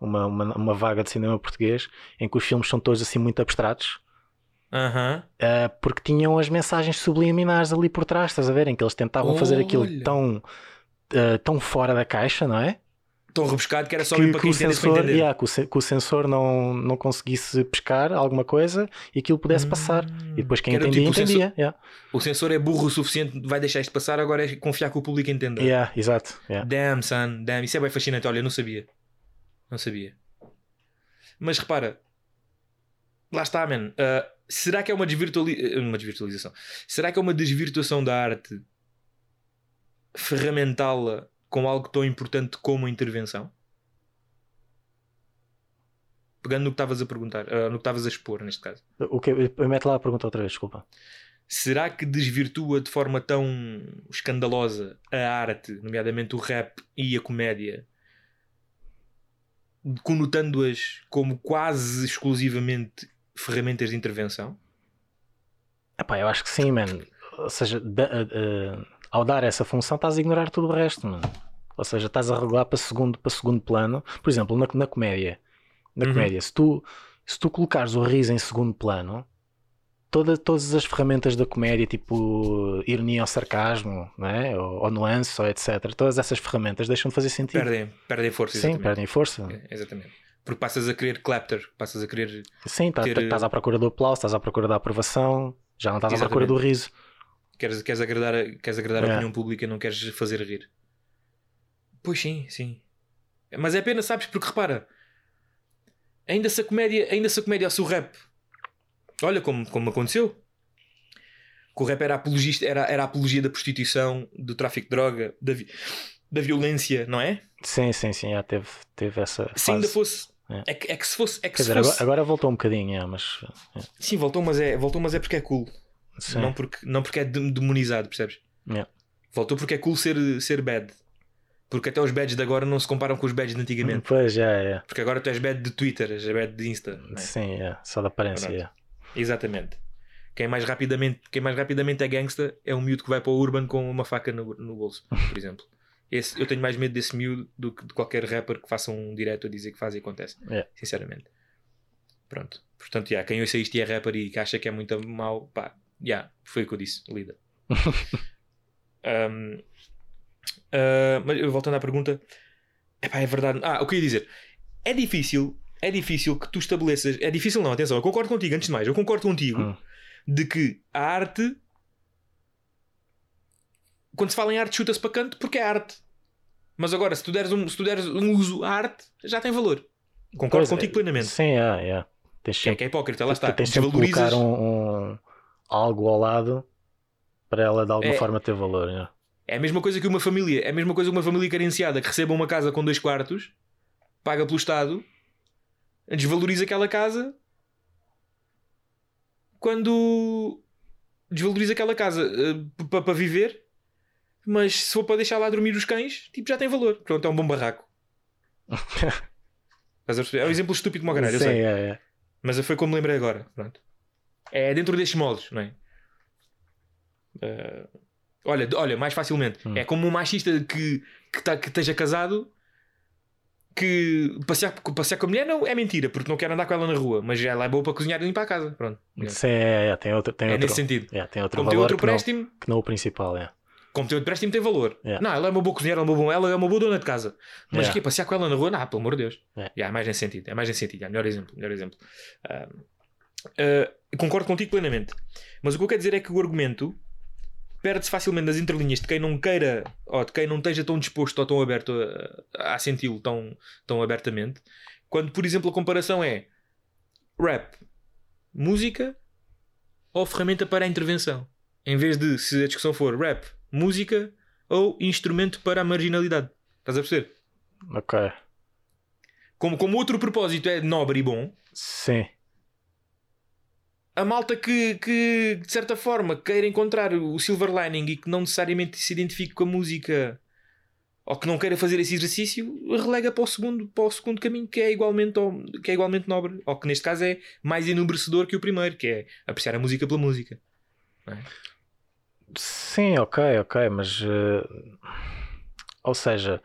uma, uma, uma vaga de cinema português, em que os filmes são todos assim muito abstratos, Aham. ah, porque tinham as mensagens subliminares ali por trás, estás a ver? Em que eles tentavam fazer aquilo Olha. tão, ah, tão fora da caixa, não é? Tão rebuscado que era só que, para que o para sensor, entender. yeah, que, o, que o sensor não, não conseguisse pescar alguma coisa e aquilo pudesse passar. E depois quem Hum. Entendia, tipo o sensor- entendia. Yeah. O sensor é burro o suficiente, vai deixar isto passar, agora é confiar que o público entenda. Yeah, exato. yeah. Damn, son, damn. Isso é bem fascinante. Olha, eu não sabia. Não sabia. Mas repara, lá está, man. Uh, será que é uma, desvirtuali... uma desvirtualização? Será que é uma desvirtuação da arte ferramentá-la com algo tão importante como a intervenção? Pegando no que estavas a perguntar, uh, no que estavas a expor, neste caso. O que, mete lá a pergunta outra vez, desculpa. Será que desvirtua de forma tão escandalosa a arte, nomeadamente o rap e a comédia, conotando-as como quase exclusivamente ferramentas de intervenção? Epá, eu acho que sim, man. Ou seja, a- a- ao dar essa função estás a ignorar tudo o resto, mano. Ou seja, estás a regular para segundo, para segundo plano. Por exemplo, na, na comédia. Na Uhum. comédia, se tu, se tu colocares o riso em segundo plano, toda, todas as ferramentas da comédia, tipo ironia ou sarcasmo, não é? ou, ou nuance, ou etc., todas essas ferramentas deixam de fazer sentido. Perdem, perdem força, sim, exatamente. perdem força. É, exatamente. Porque passas a querer clapter, passas a querer. Sim, tá- ter- estás à procura do aplauso, estás à procura da aprovação, já não estás à procura do riso. Queres, queres agradar, a, queres agradar a É. opinião pública, não queres fazer rir. Pois sim, sim. Mas é pena, sabes? Porque repara, ainda se a comédia, ainda se a comédia ou se o rap, olha como, como aconteceu. Que o rap era, apologista, era, era a apologia da prostituição, do tráfico de droga, da, vi- da violência, não é? Sim, sim, sim, já teve, teve essa Se ainda fosse. É. É. que, é que se fosse. É que Quer dizer, fosse agora, voltou um bocadinho, é, mas é, Sim, voltou mas, é, voltou, mas é porque é cool. sim. Não porque, não porque é de- demonizado, percebes? Yeah. Voltou porque é cool ser, ser bad. Porque até os badges de agora não se comparam com os badges de antigamente. Pois já é. Porque agora tu és bad de Twitter, és bad de Insta. é? Sim, é. Só da aparência. Pronto. É. Exatamente. Quem mais, rapidamente, quem mais rapidamente é gangsta é um miúdo que vai para o Urban com uma faca no, no bolso, por exemplo. Esse, eu tenho mais medo desse miúdo do que de qualquer rapper que faça um direto a dizer que faz e acontece. É. Sinceramente. Pronto. Portanto, yeah, quem ouça isto e é rapper e que acha que é muito mau, pá, yeah, foi o que eu disse, lida. Um, ah, mas voltando à pergunta, epá, é verdade. Ah, o que eu ia dizer? É difícil, é difícil que tu estabeleças. É difícil, não, atenção, eu concordo contigo, antes de mais, eu concordo contigo Hum. de que a arte, quando se fala em arte, chuta-se para canto porque é arte. Mas agora, se tu deres um, se tu deres um uso à arte, já tem valor. Concordo Pois é, contigo plenamente. Sim, é, é. Tens Que é, sempre, que é hipócrita, lá está. tens sempre colocar um, um- algo ao lado para ela de alguma É. forma ter valor. é. É a mesma coisa que uma família. É a mesma coisa que uma família carenciada que receba uma casa com dois quartos, paga pelo Estado, desvaloriza aquela casa quando desvaloriza aquela casa para viver, mas se for para deixar lá dormir os cães, tipo, já tem valor. Pronto, é um bom barraco. É um exemplo estúpido como o caralho, eu sei. é, é. Mas foi como me lembrei agora. Pronto. É dentro destes moldes, não é? Eh, olha, olha, mais facilmente. Hum. É como um machista que, que, tá, que esteja casado que passear, passear com a mulher não é mentira, porque não quer andar com ela na rua, mas ela é boa para cozinhar e limpar a casa. Pronto. Sim, é, é, tem outro, tem É outro, nesse sentido. é, tem outro Como tem valor outro que, não, que não o principal. É. como tem outro préstimo, tem valor. Yeah. Não, ela é uma boa cozinheira, ela é uma boa, ela é uma boa dona de casa. Mas Yeah. que passear com ela na rua? Não, pelo amor de Deus. Yeah. Yeah, é mais nesse sentido. É mais nesse sentido. É melhor exemplo. Melhor exemplo. Ah, ah, concordo contigo plenamente. Mas o que eu quero dizer é que o argumento perde-se facilmente nas entrelinhas de quem não queira ou de quem não esteja tão disposto ou tão aberto a, a senti-lo tão, tão abertamente. Quando, por exemplo, a comparação é rap, música ou ferramenta para a intervenção. Em vez de, se a discussão for rap, música ou instrumento para a marginalidade. Estás a perceber? Ok. Como, como outro propósito é nobre e bom, Sim. a malta que, que de certa forma queira encontrar o silver lining e que não necessariamente se identifique com a música ou que não queira fazer esse exercício relega para o segundo, para o segundo caminho que é, igualmente, que é igualmente nobre ou que neste caso é mais enobrecedor que o primeiro que é apreciar a música pela música Sim, ok, ok, mas. eh, ou seja.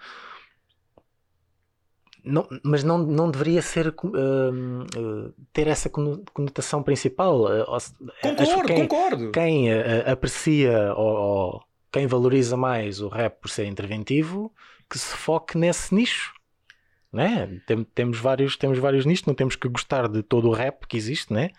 Não, mas não, não deveria ser hum, eh, ter essa cono- conotação principal. concordo, quem, concordo quem aprecia ou, ou quem valoriza mais o rap por ser interventivo, que se foque nesse nicho. Né? Tem- temos, vários, temos vários nichos, não temos que gostar de todo o rap que existe, né?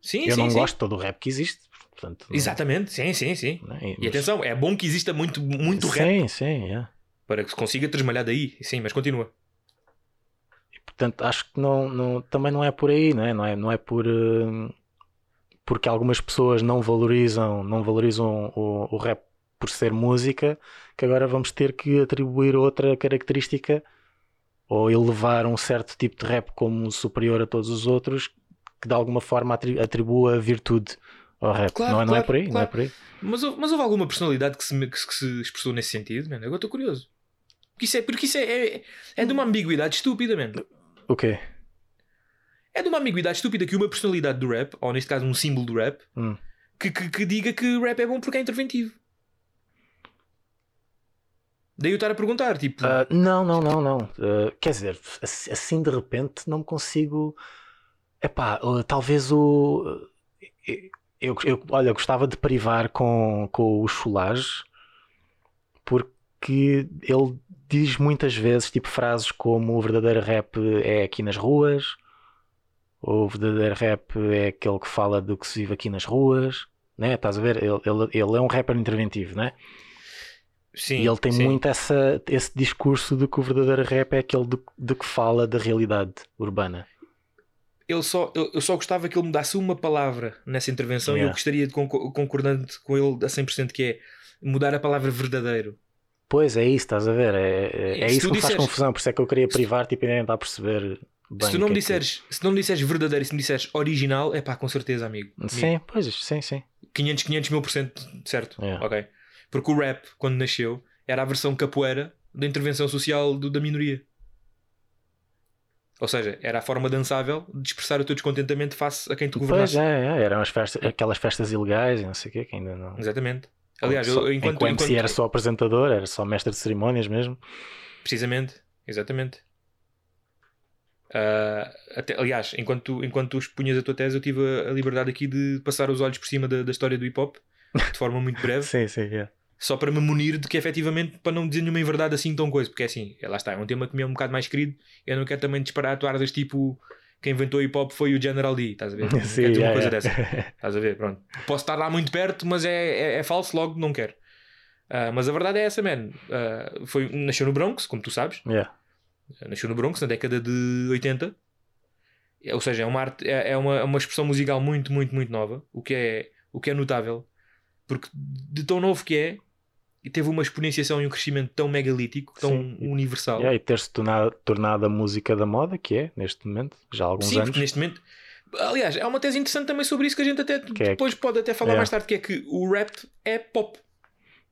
sim, Eu sim, não sim. gosto de todo o rap que existe. Portanto, não- exatamente, sim, sim, sim. E Mas- atenção, é bom que exista muito, muito rap Sim, sim, é. para que se consiga tresmalhar daí, sim, mas continua. Portanto, acho que não, não- também não é por aí, não é? Não é, não é por hum, porque algumas pessoas não valorizam, não valorizam o, o rap por ser música, que agora vamos ter que atribuir outra característica ou elevar um certo tipo de rap como superior a todos os outros, que de alguma forma atri- atribua virtude ao rap. Claro, não, é, não é claro, por aí, não é claro. por aí. Mas, houve- mas houve alguma personalidade que se, que que se expressou nesse sentido, mano? Agora estou curioso. Porque isso é, porque isso é, é, é de uma ambiguidade estúpida, mano. O quê? É de uma ambiguidade estúpida que uma personalidade do rap, ou neste caso um símbolo do rap, Hum. que, que, que diga que o rap é bom porque é interventivo. Daí eu estar a perguntar, tipo, Ah, não, não, não, não. Ah, quer dizer, assim, de repente não me consigo. Epá, ah, talvez o. Eu, eu, olha, eu gostava de privar com, com o Cholage porque ele diz muitas vezes tipo frases como o verdadeiro rap é aqui nas ruas, o verdadeiro rap é aquele que fala do que se vive aqui nas ruas, né? Estás a ver? Ele, ele, ele é um rapper interventivo, né? sim, E ele tem sim. muito essa, esse discurso de que o verdadeiro rap é aquele de, de que fala da realidade urbana. Ele só, eu, só gostava que ele mudasse uma palavra nessa intervenção e Yeah. eu gostaria de concor- concordante com ele a 100% que é mudar a palavra verdadeiro. Pois é isso, estás a ver? É, é, é isso que me faz disseres- confusão, por isso é que eu queria privar tipo, e nem tentar perceber bem. se tu não me é que- disseres, se não me disseres verdadeiro e se me disseres original, é pá, com certeza, amigo. Sim, pois, sim, sim. 500, 500 mil por cento certo. Yeah. Ok. Porque o rap, quando nasceu, era a versão capoeira da intervenção social do- da minoria. Ou seja, era a forma dançável de expressar o teu descontentamento face a quem te Pois governasse. é, é, eram as festas, aquelas festas ilegais e não sei o quê, que ainda não. Exatamente. Aliás, Só- eu, enquanto, que o MC enquanto- era só apresentador, era só mestre de cerimónias mesmo. Precisamente, exatamente. Ah, até, aliás, enquanto, tu- enquanto tu expunhas a tua tese, eu tive a, a liberdade aqui de passar os olhos por cima da, da história do hip hop de forma muito breve, Sim, sim, é. Só para me munir de que efetivamente, para não dizer nenhuma inverdade assim tão coisa, porque é assim, é, lá está, é um tema que me é um bocado mais querido. Eu não quero também disparar toadas tipo quem inventou hip hop foi o General D, estás a ver? Não Sim, quero uma coisa dessa. Estás a ver? Pronto. Posso estar lá muito perto, mas é, é, é falso, logo não quero. Ah, mas a verdade é essa, man. Ah, foi, nasceu no Bronx, como tu sabes. Yeah. Nasceu no Bronx na década de 80. É, Ou seja, é uma, arte, é, é uma, é uma expressão musical muito, muito, muito nova. O que é, o que é notável. Porque de tão novo que é, teve uma exponenciação e um crescimento tão megalítico, tão Sim. universal. Yeah, e ter-se tornado, tornado a música da moda, que é, neste momento, já há alguns Sim, anos. porque neste momento. Aliás, há uma tese interessante também sobre isso que a gente até Que é- depois pode até falar É. mais tarde, que é que o rap é pop.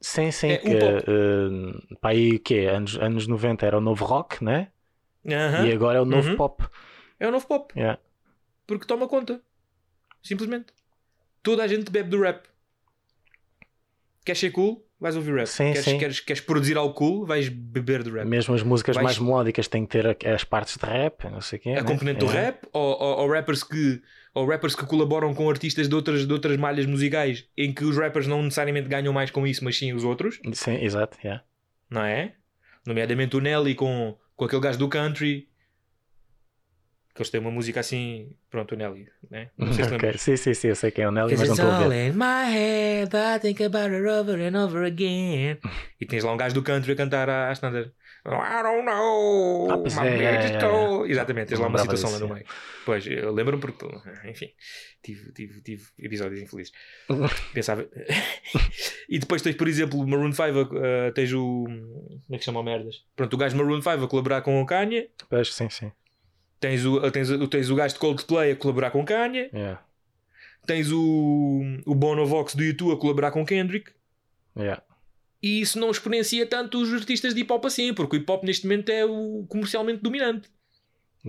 Sim, sim, É que um pop. eh, para aí que é, anos, anos 90 era o novo rock, né? Aham. E agora é o novo Uhum. pop. É o novo pop. Yeah. Porque toma conta. Simplesmente. Toda a gente bebe do rap. Queres ser cool? Vais ouvir rap. Sim, queres, sim. Queres, queres produzir algo cool? Vais beber do rap. Mesmo as músicas Vais- mais melódicas têm que ter as partes de rap, não sei o quê. a né? componente do É. rap ou, ou, ou rappers que ou rappers que colaboram com artistas de outras, de outras malhas musicais em que os rappers não necessariamente ganham mais com isso, mas sim os outros, Sim, exato, yeah. não é? Nomeadamente o Nelly com, com aquele gajo do country. Que eles têm uma música assim, pronto, o Nelly, né? Não sei se Ok, lembras. Sim, sim, sim, eu sei quem é o Nelly, mas não estou a ver. in my head, I think about it over and over again. E tens lá um gajo do country a cantar à standard. I don't know. Ah, my é, é, é. Exatamente, tens lá uma situação lá disso, no é. meio. Pois, eu lembro-me porque, enfim, tive, tive, tive episódios infelizes. Pensava. e depois tens, por exemplo, Maroon 5, uh, tens o. Como é que chama o merdas? Pronto, o gajo Maroon 5 a colaborar com o Kanye. Pois, sim, sim. Tens o, tens, o- tens o gajo de Coldplay a colaborar com Kanye. Yeah. Tens o, o Bono Vox do YouTube a colaborar com Kendrick. Yeah. E isso não exponencia tanto os artistas de hip hop assim, porque o hip hop neste momento é o comercialmente dominante.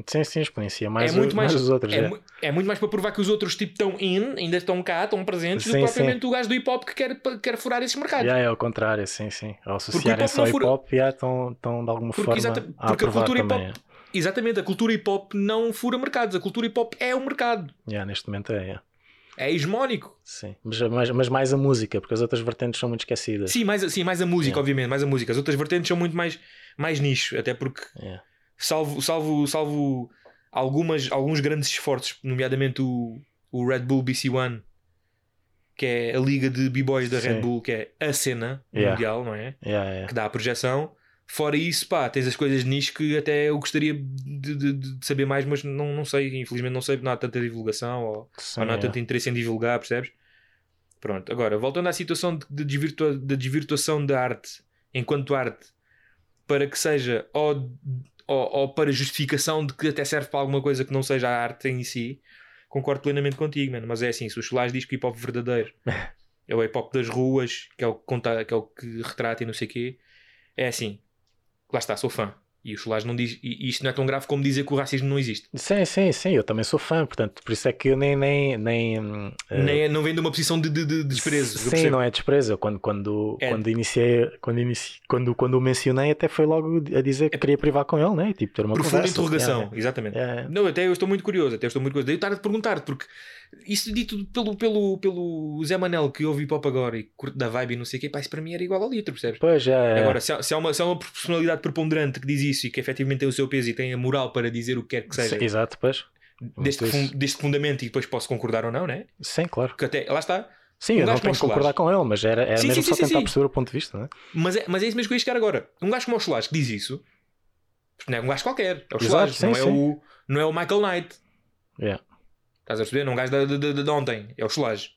Sim, sim, exponencia mais, é muito o- mais, mais os outros. é, é. mu- é muito mais para provar que os outros tipo estão in, ainda estão cá, estão presentes, do Sim, que propriamente o gajo do hip hop que quer, quer furar esses mercados. Yeah, é ao contrário, sim, sim. Ao hop ao não hip hop, estão, estão de alguma Porque forma exata- a porque a cultura hip hop- Exatamente, a cultura hip hop não fura mercados, a cultura hip hop é o mercado. Yeah, neste momento é, yeah. é hegemónico. sim. Mas, mas, mas mais a música, porque as outras vertentes são muito esquecidas. Sim, mais, a- sim, mais a música, Yeah. obviamente, mais a música. As outras vertentes são muito mais, mais nicho, até porque Yeah. salvo, salvo, salvo algumas, alguns grandes esforços, nomeadamente o, o Red Bull BC One, que é a liga de b-boys da Red Sim. Bull, que é a cena Yeah. mundial, não é? Que dá a projeção. Fora isso, pá, tens as coisas nicho que até eu gostaria de, de- de saber mais, mas não, não sei, infelizmente não sei, não há tanta divulgação ou, Sim, ou não há yeah. tanto interesse em divulgar, percebes? Pronto, agora, voltando à situação de, de, desvirtua- de desvirtuação da arte enquanto arte para que seja ou, ou, ou para justificação de que até serve para alguma coisa que não seja a arte em si, concordo plenamente contigo, mano. Mas é assim, se o Solás diz que o hip hop verdadeiro é o hip hop das ruas, que é o que conta, que é o que retrata e não sei o quê, é assim, lá está, sou fã. E o Solás não diz, e isto não é tão grave como dizer que o racismo não existe. Sim, sim, sim, eu também sou fã, portanto, por isso é que eu nem. nem, nem eh, Nem é- não vem de uma posição de, de, de desprezo. Sim, não é desprezo. Quando, quando, É. quando iniciei, quando, inici, quando, quando o mencionei, até foi logo a dizer que queria privar com ele, né? E, tipo, ter uma Profunda conversa. interrogação, Yeah, exatamente. yeah. Não, até eu estou muito curioso, até eu estou muito curioso. Daí eu estar a perguntar, porque isso dito pelo, pelo, pelo Zé Manel que ouve hip hop agora e curte da vibe e não sei o quê, pá, isso para mim era igual ao litro, percebes? Pois, já é. Agora, se há, se, há uma, se há uma personalidade preponderante que diz isso e que efetivamente tem o seu peso e tem a moral para dizer o que quer que seja Sim, Exato, pois. deste, fun- deste fundamento e depois posso concordar ou não, né? Sim, claro. Porque até, lá está. Sim, Um eu não tenho que concordar com ele, mas era, era Sim, mesmo sim, só sim, tentar perceber o ponto de vista, né? Mas é, mas é isso mesmo que eu ia chegar agora. Um gajo como o Solage que diz isso, não é um gajo qualquer, é o sim, não, é o, não é o Michael Knight. Yeah. Estás a perceber? Não é um gajo de, de, de- de ontem, é o Solage.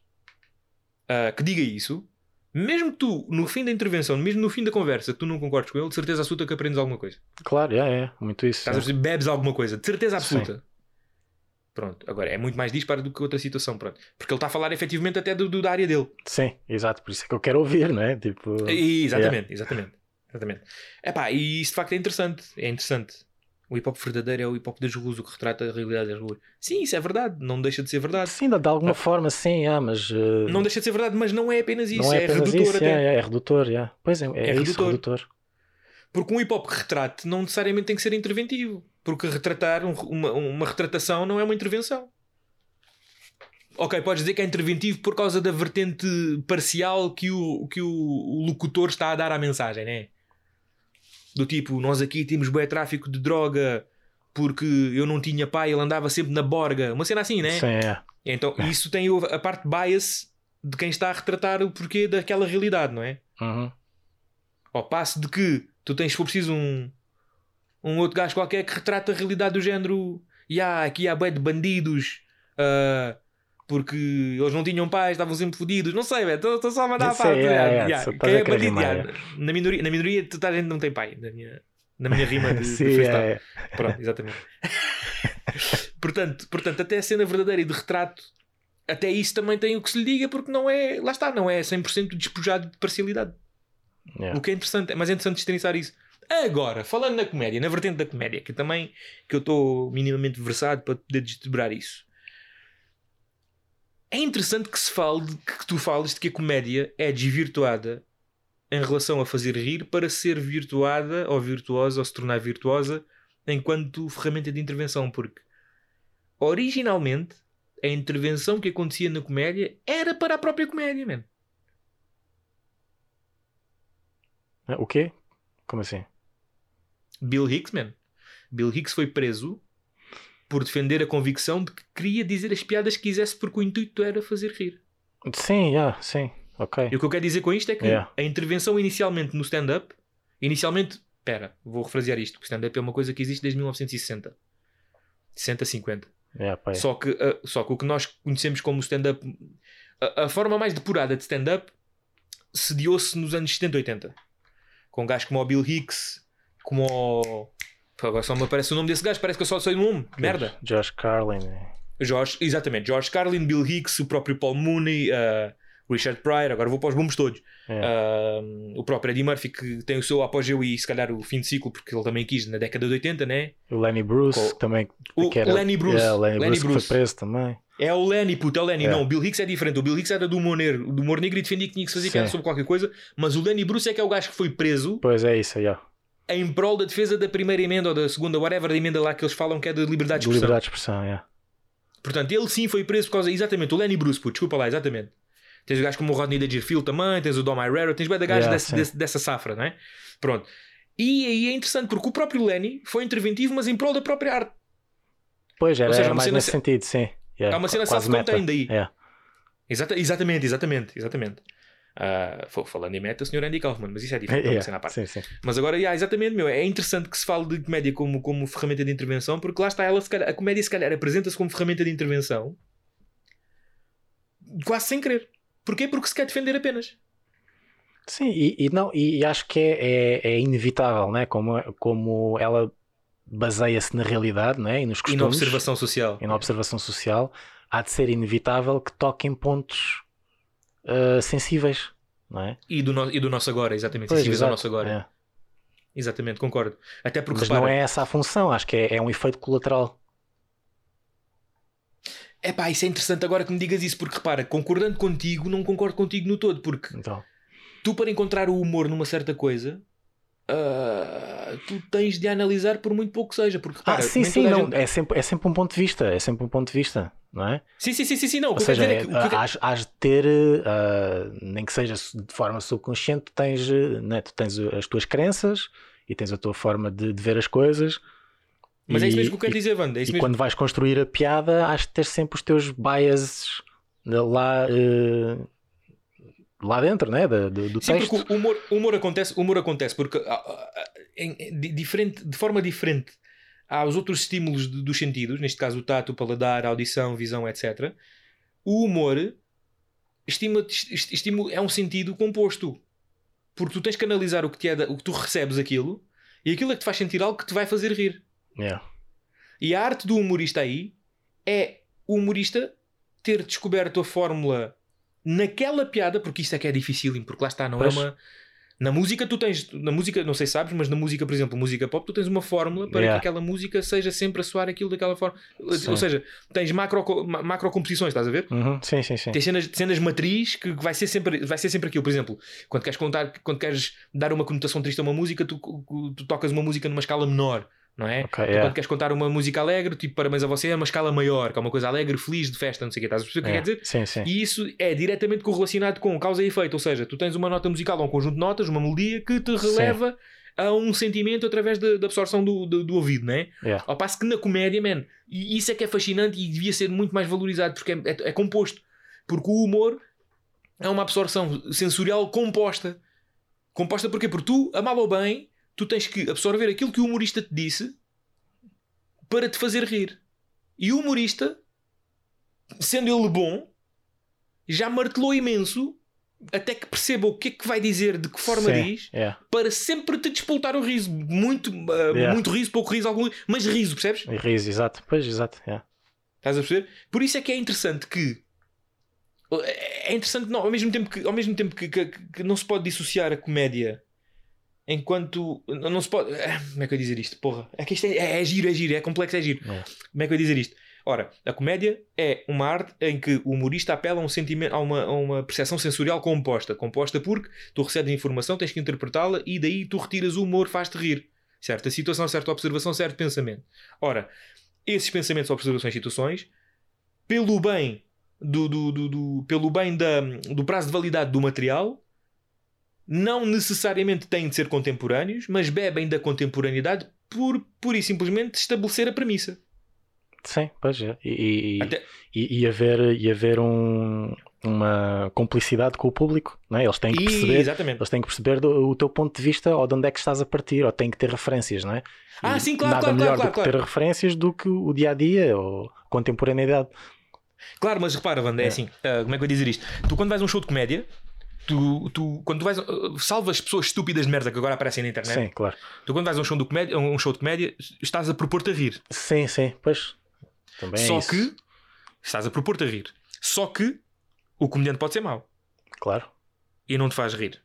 Ah, que diga isso, mesmo que tu, no fim da intervenção, mesmo no fim da conversa, tu não concordes com ele, de certeza absoluta que aprendes alguma coisa. Claro, é, é. Muito isso. Estás a é. perceber? Bebes alguma coisa, de certeza Sim. absoluta. Pronto, agora é muito mais disparo do que outra situação, pronto. Porque ele está a falar efetivamente até do, do- da área dele. Sim, exato. Por isso é que eu quero ouvir, não é? Tipo. E- exatamente, exatamente. Exatamente. Epá, e isso de facto é interessante. É interessante. O hip hop verdadeiro é o hip hop das ruas, o que retrata a realidade das ruas. Sim, isso é verdade. Não deixa de ser verdade. Sim, de alguma forma, sim, é, mas. eh, Não deixa de ser verdade, mas não é apenas isso. não é, é apenas redutor isso, até. é, é, é redutor, é. Pois é, é, É isso, redutor. redutor. Porque um hip hop que retrate não necessariamente tem que ser interventivo. Porque retratar um- uma, uma retratação não é uma intervenção. Ok, podes dizer que é interventivo por causa da vertente parcial que o, que o, o locutor está a dar à mensagem, né? Do tipo, nós aqui temos bué tráfico de droga porque eu não tinha pai, ele andava sempre na borga. Uma cena assim, né? Sim, é. Então, isso tem a parte bias de quem está a retratar o porquê daquela realidade, não é? Uhum. Ao passo de que tu tens, se for preciso, um, um outro gajo qualquer que retrata a realidade do género. E há aqui há bué de bandidos ah, porque eles não tinham pais, estavam sempre fodidos. Não sei, estou só a mandar a parte. é, é, é, yeah. só Quem é bandido? yeah. Na, minoria, na minoria, toda a gente não tem pai. Na minha, na minha rima de, de Sim, freestyle. é. Pronto, exatamente. portanto, portanto, até a cena verdadeira e de retrato, até isso também tem o que se lhe diga, porque não é, lá está, não é 100% despojado de parcialidade. Yeah. O que é interessante, é interessante destrinçar isso. Agora, falando na comédia, na vertente da comédia, que também que eu estou minimamente versado para poder desdobrar isso. É interessante que se fale de, que tu fales de que a comédia é desvirtuada em relação a fazer rir para ser virtuada ou virtuosa ou se tornar virtuosa enquanto ferramenta de intervenção, porque originalmente a intervenção que acontecia na comédia era para a própria comédia, man. O quê? Como assim? Bill Hicks, man. Bill Hicks foi preso por defender a convicção de que queria dizer as piadas que quisesse porque o intuito era fazer rir. Sim, yeah, sim. Ok. E o que eu quero dizer com isto é que Yeah. a intervenção inicialmente no stand-up, inicialmente, espera, vou refrasear isto, porque o stand-up é uma coisa que existe desde 1960. 60, 50. Yeah, é. Só que, uh, só que o que nós conhecemos como stand-up, a, a forma mais depurada de stand-up sediou-se nos anos 70, 80. Com gajos como o Bill Hicks, como o. Pô, Agora só me aparece o nome desse gajo, parece que eu só sei o nome. Merda. Josh Carlin. é. George, exatamente, George Carlin, Bill Hicks, o próprio Paul Mooney, uh, Richard Pryor, agora vou para os bombos todos. É. Uh, o próprio Eddie Murphy, que tem o seu apogeu e se calhar o fim de ciclo, porque ele também quis na década de 80, né? O Lenny Bruce Co- também. O era- Lenny Bruce. Yeah, o Lenny, Lenny Bruce, que Bruce. foi preso também. É o Lenny, puto, é o Lenny. É. Não, o Bill Hicks é diferente. O Bill Hicks era do humor negro, do humor negro e defendia que tinha que se fazer piada sobre qualquer coisa, mas o Lenny Bruce é que é o gajo que foi preso Pois é isso, yeah. Em prol da defesa da primeira emenda ou da segunda, whatever, da emenda lá que eles falam que é de liberdade de De expressão. liberdade de expressão, yeah. Portanto, ele sim foi preso por causa. Exatamente, o Lenny Bruce, puto, desculpa lá, exatamente. Tens gajos como o Rodney Dangerfield também, tens o Dom Irero, tens bem da gajos Yeah, desse- desse- dessa safra, não é? Pronto. E aí é interessante porque o próprio Lenny foi interventivo, mas em prol da própria arte. Pois era, Ou seja, uma mais nesse se- sentido, sim. Yeah, Há uma cena self-contained meta. aí. Yeah. Exata- exatamente, exatamente, exatamente. Fo- falando em meta, o Sr. Andy Kaufman, mas isso é diferente, é Yeah, cena à parte. Sim, sim. Mas agora, yeah, exatamente, meu, é interessante que se fale de comédia como, como ferramenta de intervenção, porque lá está ela, se calhar- a comédia se calhar apresenta-se como ferramenta de intervenção quase sem querer. Porquê? Porque se quer defender apenas. Sim, e, e não, e, e acho que é, é, é inevitável, né? como, como ela baseia-se na realidade né? e nos E costumes na observação social. e na observação social, há de ser inevitável que toque em pontos ah, sensíveis, não é? E do, no- e do nosso agora, exatamente. Pois, Sensíveis ao exato, nosso agora. é. Exatamente, concordo. Até porque Mas repara, não é essa a função, acho que é, é um efeito colateral. é pá, isso é interessante agora que me digas isso, porque repara, concordando contigo, não concordo contigo no todo, porque Então, tu para encontrar o humor numa certa coisa ah, tu tens de analisar por muito pouco que seja porque repara, ah, sim, sim, não, gente- é, sempre, é sempre um ponto de vista, é sempre um ponto de vista, não é? sim, sim, sim, sim, sim, não, Ou seja, é que, que has, has de ter, ah, nem que seja de forma subconsciente, tu tens, né, tu tens as tuas crenças e tens a tua forma de, de ver as coisas. mas é isso E- mesmo que eu quero e- dizer Wanda, é E mesmo. quando vais construir a piada, has de ter sempre os teus biases lá, eh, lá dentro, né? Do, do, Sim, texto. porque o humor, humor acontece, humor acontece porque ah, ah, ah, em- em- di- diferente, de forma diferente aos outros estímulos de- dos sentidos, neste caso o tato, o paladar, a audição, visão, etc. O humor estima, est- estímulo é um sentido composto. Porque tu tens que analisar o que, te é o que tu recebes aquilo e aquilo é que te faz sentir algo que te vai fazer rir. Yeah. E a arte do humorista aí é o humorista ter descoberto a fórmula naquela piada, porque isto é que é difícil, porque lá está, não Pois. é uma. Na música, tu tens. Na música, não sei se sabes, mas na música, por exemplo, música pop, tu tens uma fórmula para Yeah. que aquela música seja sempre a soar aquilo daquela forma. Sim. Ou seja, tens macro, ma- macro composições, estás a ver? Uhum, Sim, sim, sim. Tens cenas, cenas matriz que vai ser, sempre, vai ser sempre aquilo. Por exemplo, quando queres contar, quando queres dar uma conotação triste a uma música, tu, tu tocas uma música numa escala menor, não é? Ok, Tu, yeah. Quando queres contar uma música alegre, tipo parabéns a você, é uma escala maior, que é uma coisa alegre, feliz, de festa, não sei o que, estás a perceber o que Yeah. quer dizer? Sim, sim. E isso é diretamente correlacionado com causa e efeito, ou seja, tu tens uma nota musical ou um conjunto de notas, uma melodia que te releva a um sentimento através da da absorção do, do, do ouvido, não é? Yeah. Ao passo que na comédia, man, e isso é que é fascinante e devia ser muito mais valorizado porque é, é- é composto. Porque o humor é uma absorção sensorial composta. Composta porquê? Porque tu, a mal ou bem, tu tens que absorver aquilo que o humorista te disse para te fazer rir. E o humorista, sendo ele bom, já martelou imenso até que perceba o que é que vai dizer, de que forma Sim, diz, yeah. para sempre te despoltar o riso. Muito, uh, Yeah. muito riso, pouco riso, algum mas riso, percebes? E riso, exato. Pois, exato. yeah. Estás a perceber? Por isso é que é interessante que. É interessante, não, ao mesmo tempo que, ao mesmo tempo que, que- que não se pode dissociar a comédia enquanto. Não se pode. ah, Como é que eu ia dizer isto? Porra. É que isto é, é, é giro, é giro, é complexo, é giro. É. Como é que eu ia dizer isto? Ora, a comédia é uma arte em que o humorista apela a um sentimento, a uma, a uma percepção sensorial composta. Composta porque tu recebes informação, tens que interpretá-la e daí tu retiras o humor, faz-te rir. Certa situação, certa observação, certo pensamento. Ora, esses pensamentos, observações, situações, pelo bem do, do, do, do- pelo bem da, do prazo de validade do material, não necessariamente têm de ser contemporâneos, mas bebem da contemporaneidade por, por e simplesmente estabelecer a premissa. Sim, pois é. E, e, Até- e, e haver, e haver um, uma cumplicidade com o público, não é? Eles têm que perceber. exatamente. Eles têm que perceber do- o teu ponto de vista ou de onde é que estás a partir, ou têm que ter referências, não é? Ah, E sim, claro, Nada claro, melhor claro, do que claro, ter referências do que o dia a dia ou contemporaneidade. Claro, mas repara, Wanda, é, É. assim, ah, como é que eu ia dizer isto? Tu quando vais a um show de comédia, tu, tu quando tu vais, ah, salvas pessoas estúpidas de merda que agora aparecem na internet, Sim, claro. tu quando vais a um show de comédia, um show de comédia estás a propor-te a rir. Sim, sim, pois. Também é Só isso. que estás a propor-te a rir. Só que o comediante pode ser mau Claro. e não te faz rir.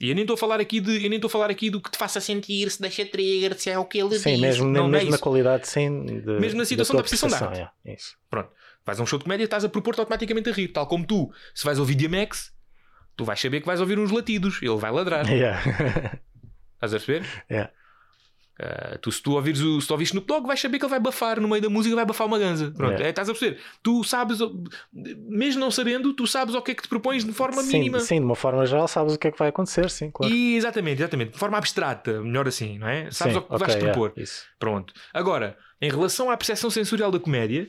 E eu nem estou a falar aqui de, eu nem estou a falar aqui do que te faça sentir, se deixa trigger, se é o que ele Sim, diz. mesmo, não, não é mesmo na qualidade, sim. de- Mesmo na situação tua da prestação de prestação, é, isso. Pronto. Vais a um show de comédia, estás a propor-te automaticamente a rir. Tal como tu, se vais ouvir DMX, tu vais saber que vais ouvir uns latidos. Ele vai ladrar. Yeah. Estás a perceber? É. Ah, tu, se tu ouvires o se tu ouvires Snoop Dogg, vais saber que ele vai bafar no meio da música, vai bafar uma ganza. Pronto, É. é, estás a perceber? Tu sabes, mesmo não sabendo, tu sabes ao que é que te propões de forma sim, mínima. sim, de uma forma geral, sabes o que é que vai acontecer, sim, claro. E, exatamente, exatamente. De forma abstrata, melhor assim, não é? Sabes sim, ao que vais ok, te propor. yeah, isso. Pronto. Agora, em relação à percepção sensorial da comédia,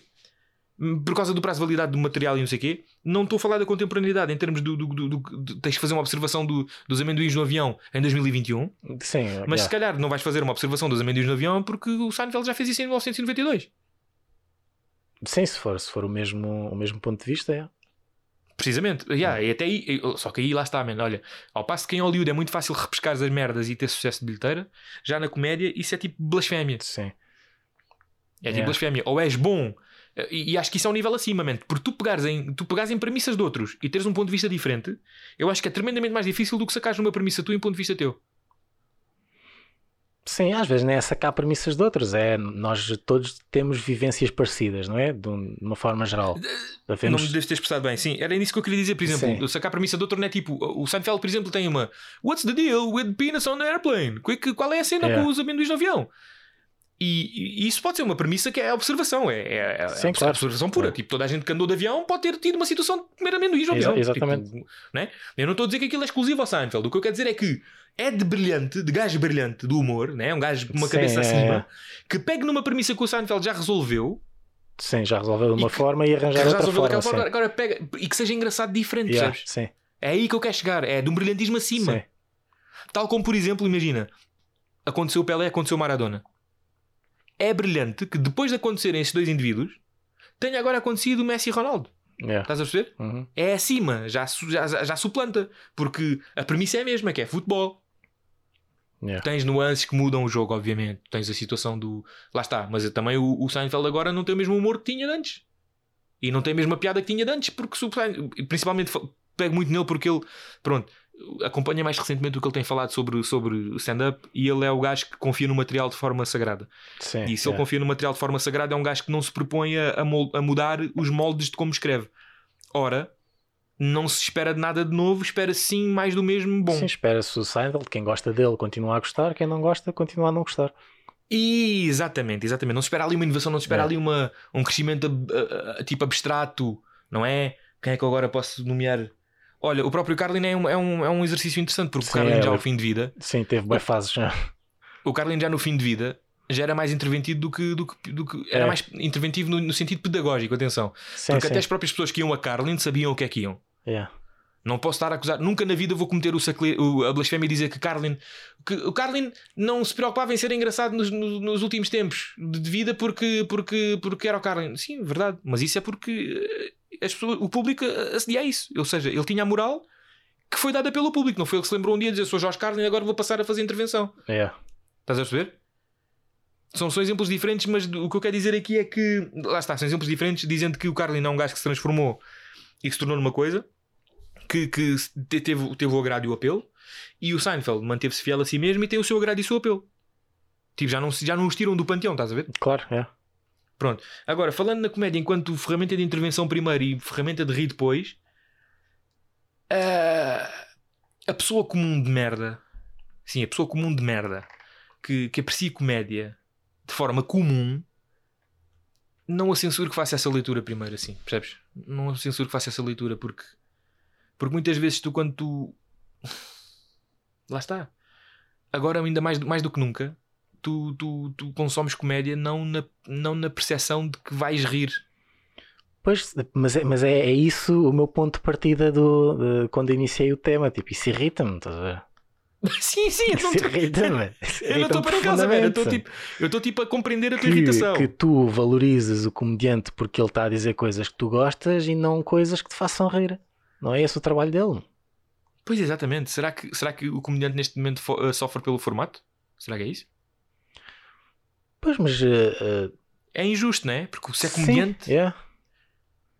por causa do prazo de validade do material e não sei o quê, não estou a falar da contemporaneidade em termos do. do, do- do- de- tens que fazer uma observação do- dos amendoins no avião em 2021, Sim, mas se calhar não vais fazer uma observação dos amendoins no avião porque o Seinfeld já fez isso em 1992. sim, se for, se for o, mesmo, o mesmo ponto de vista, é. Precisamente. Yeah, e até aí, só que aí lá está, man. Olha, ao passo que em Hollywood é muito fácil repescar as merdas e ter sucesso de bilheteira, já na comédia isso é tipo blasfémia. Sim. É tipo Yeah. blasfémia. Ou és bom, e, e acho que isso é um nível acima, man. porque tu pegares, em, tu pegares em premissas de outros e teres um ponto de vista diferente, eu acho que é tremendamente mais difícil do que sacares numa premissa tua em ponto de vista teu. Sim, às vezes nem é sacar premissas de outros, é nós todos temos vivências parecidas, não é? De, um- uma forma geral. Não me deves ter expressado bem. Sim, era nisso que eu queria dizer. Por exemplo, Sim. sacar premissa de outro não é tipo. O Seinfeld, por exemplo, tem uma What's the deal with peanuts on the airplane? Qual é a cena Yeah. com os amendoins no avião? E, e isso pode ser uma premissa que é a observação, é, é, é Sim, a claro. observação pura. É. Tipo, toda a gente que andou de avião pode ter tido uma situação de comer amendoins no Exa- avião. exatamente. Tipo, né? Eu não estou a dizer que aquilo é exclusivo ao Seinfeld. O que eu quero dizer é que é de brilhante, de gajo brilhante do humor, né? um gajo com uma Sim, cabeça é, acima, é. que pegue numa premissa que o Seinfeld já resolveu Sim, já resolveu de uma E forma e arranjar outra forma. forma, agora pega e que seja engraçado diferente, Yeah, sim, É aí que eu quero chegar, é de um brilhantismo acima. sim. Tal como, por exemplo, imagina, aconteceu o Pelé, aconteceu o Maradona. É brilhante que depois de acontecerem esses dois indivíduos, tenha agora acontecido o Messi e Ronaldo. Yeah. Estás a perceber? Uhum. É acima, já, já, já, suplanta. Porque a premissa é a mesma, que é futebol. Yeah. Tens nuances que mudam o jogo, obviamente. Tens a situação do. Lá está, mas também o, o Seinfeld agora não tem o mesmo humor que tinha antes. E não tem a mesma piada que tinha antes, porque principalmente pego muito nele porque ele, pronto, acompanha mais recentemente o que ele tem falado sobre, sobre o stand-up e ele é o gajo que confia no material de forma sagrada. Sim, E se ele yeah. confia no material de forma sagrada, é um gajo que não se propõe a, a mudar os moldes de como escreve. Ora, não se espera de nada de novo, espera sim mais do mesmo bom. Sim, espera-se o Seinfeld, quem gosta dele continua a gostar, quem não gosta continua a não gostar. E, exatamente, exatamente. Não se espera ali uma inovação, não se espera É. ali uma, um crescimento a- tipo abstrato, não é? Quem é que eu agora posso nomear? Olha, o próprio Carlin é um, é um, é um exercício interessante, porque Sim, o Carlin é, já ao fim de vida, Sim, teve boas fases já. o Carlin já no fim de vida já era mais interventivo do que, do que, do que- era É. mais interventivo no, no sentido pedagógico, atenção. Sim, Porque sim. até as próprias pessoas que iam a Carlin sabiam o que é que iam. Yeah. Não posso estar a acusar, nunca na vida vou cometer o sacle... o- a blasfémia e dizer que Carlin que o Carlin não se preocupava em ser engraçado nos, nos- nos últimos tempos de de vida porque, porque, porque era o Carlin. Sim, verdade, mas isso é porque pessoas, o público acedia a isso. Ou seja, ele tinha a moral que foi dada pelo público, não foi ele que se lembrou um dia de dizer sou Jorge Carlin agora vou passar a fazer intervenção. Yeah. Estás a perceber? São, são exemplos diferentes, mas o que eu quero dizer aqui é que lá está, são exemplos diferentes dizendo que o Carlin é um gajo que se transformou e que se tornou numa coisa que, que teve, teve o agrado e o apelo, e o Seinfeld manteve-se fiel a si mesmo e tem o seu agrado e o seu apelo. Tipo, já não, já não os tiram do panteão, estás a ver? Claro, é. Pronto. Agora, falando na comédia enquanto ferramenta de intervenção primeiro e ferramenta de rir depois, a, a pessoa comum de merda, sim, a pessoa comum de merda que, que aprecia comédia de forma comum, não a censuro que faça essa leitura primeiro, assim, percebes? Não a censuro que faça essa leitura porque, porque muitas vezes tu, quando tu lá está, agora ainda mais, mais do que nunca, tu, tu, tu consomes comédia não na, não na percepção de que vais rir. Pois, mas, é, mas é, é isso o meu ponto de partida do, de- quando iniciei o tema. Tipo, isso irrita-me, estás a ver? sim, sim, eu não estou para casa, velho. Eu estou tipo, eu tipo a compreender a tua que, irritação. que tu valorizes o comediante porque ele está a dizer coisas que tu gostas e não coisas que te façam rir. Não é esse o trabalho dele. Pois exatamente. Será que, será que o comediante neste momento eh, sofre pelo formato? Será que é isso? Pois, mas. eh, É injusto, não é? Porque se é sim, comediante, yeah.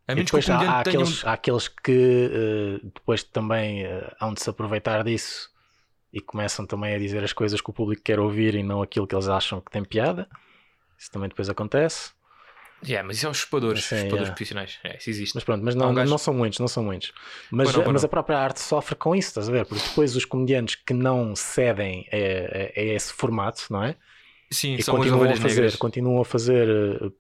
a E menos que o depois há, comediante há tenha um... aqueles, há aqueles que eh, depois também hão de se aproveitar disso e começam também a dizer as coisas que o público quer ouvir e não aquilo que eles acham que tem piada. Isso também depois acontece. Yeah, mas isso é os chupadores, Sim, os chupadores yeah. profissionais. É, isso existe. Mas pronto, mas não, gajo- não são muitos, não são muitos. Mas, Pois não, pois mas não. a própria arte sofre com isso, estás a ver? Porque depois os comediantes que não cedem a, a- a esse formato, não é? Sim, E continuam a fazer, negras. continuam a fazer eh,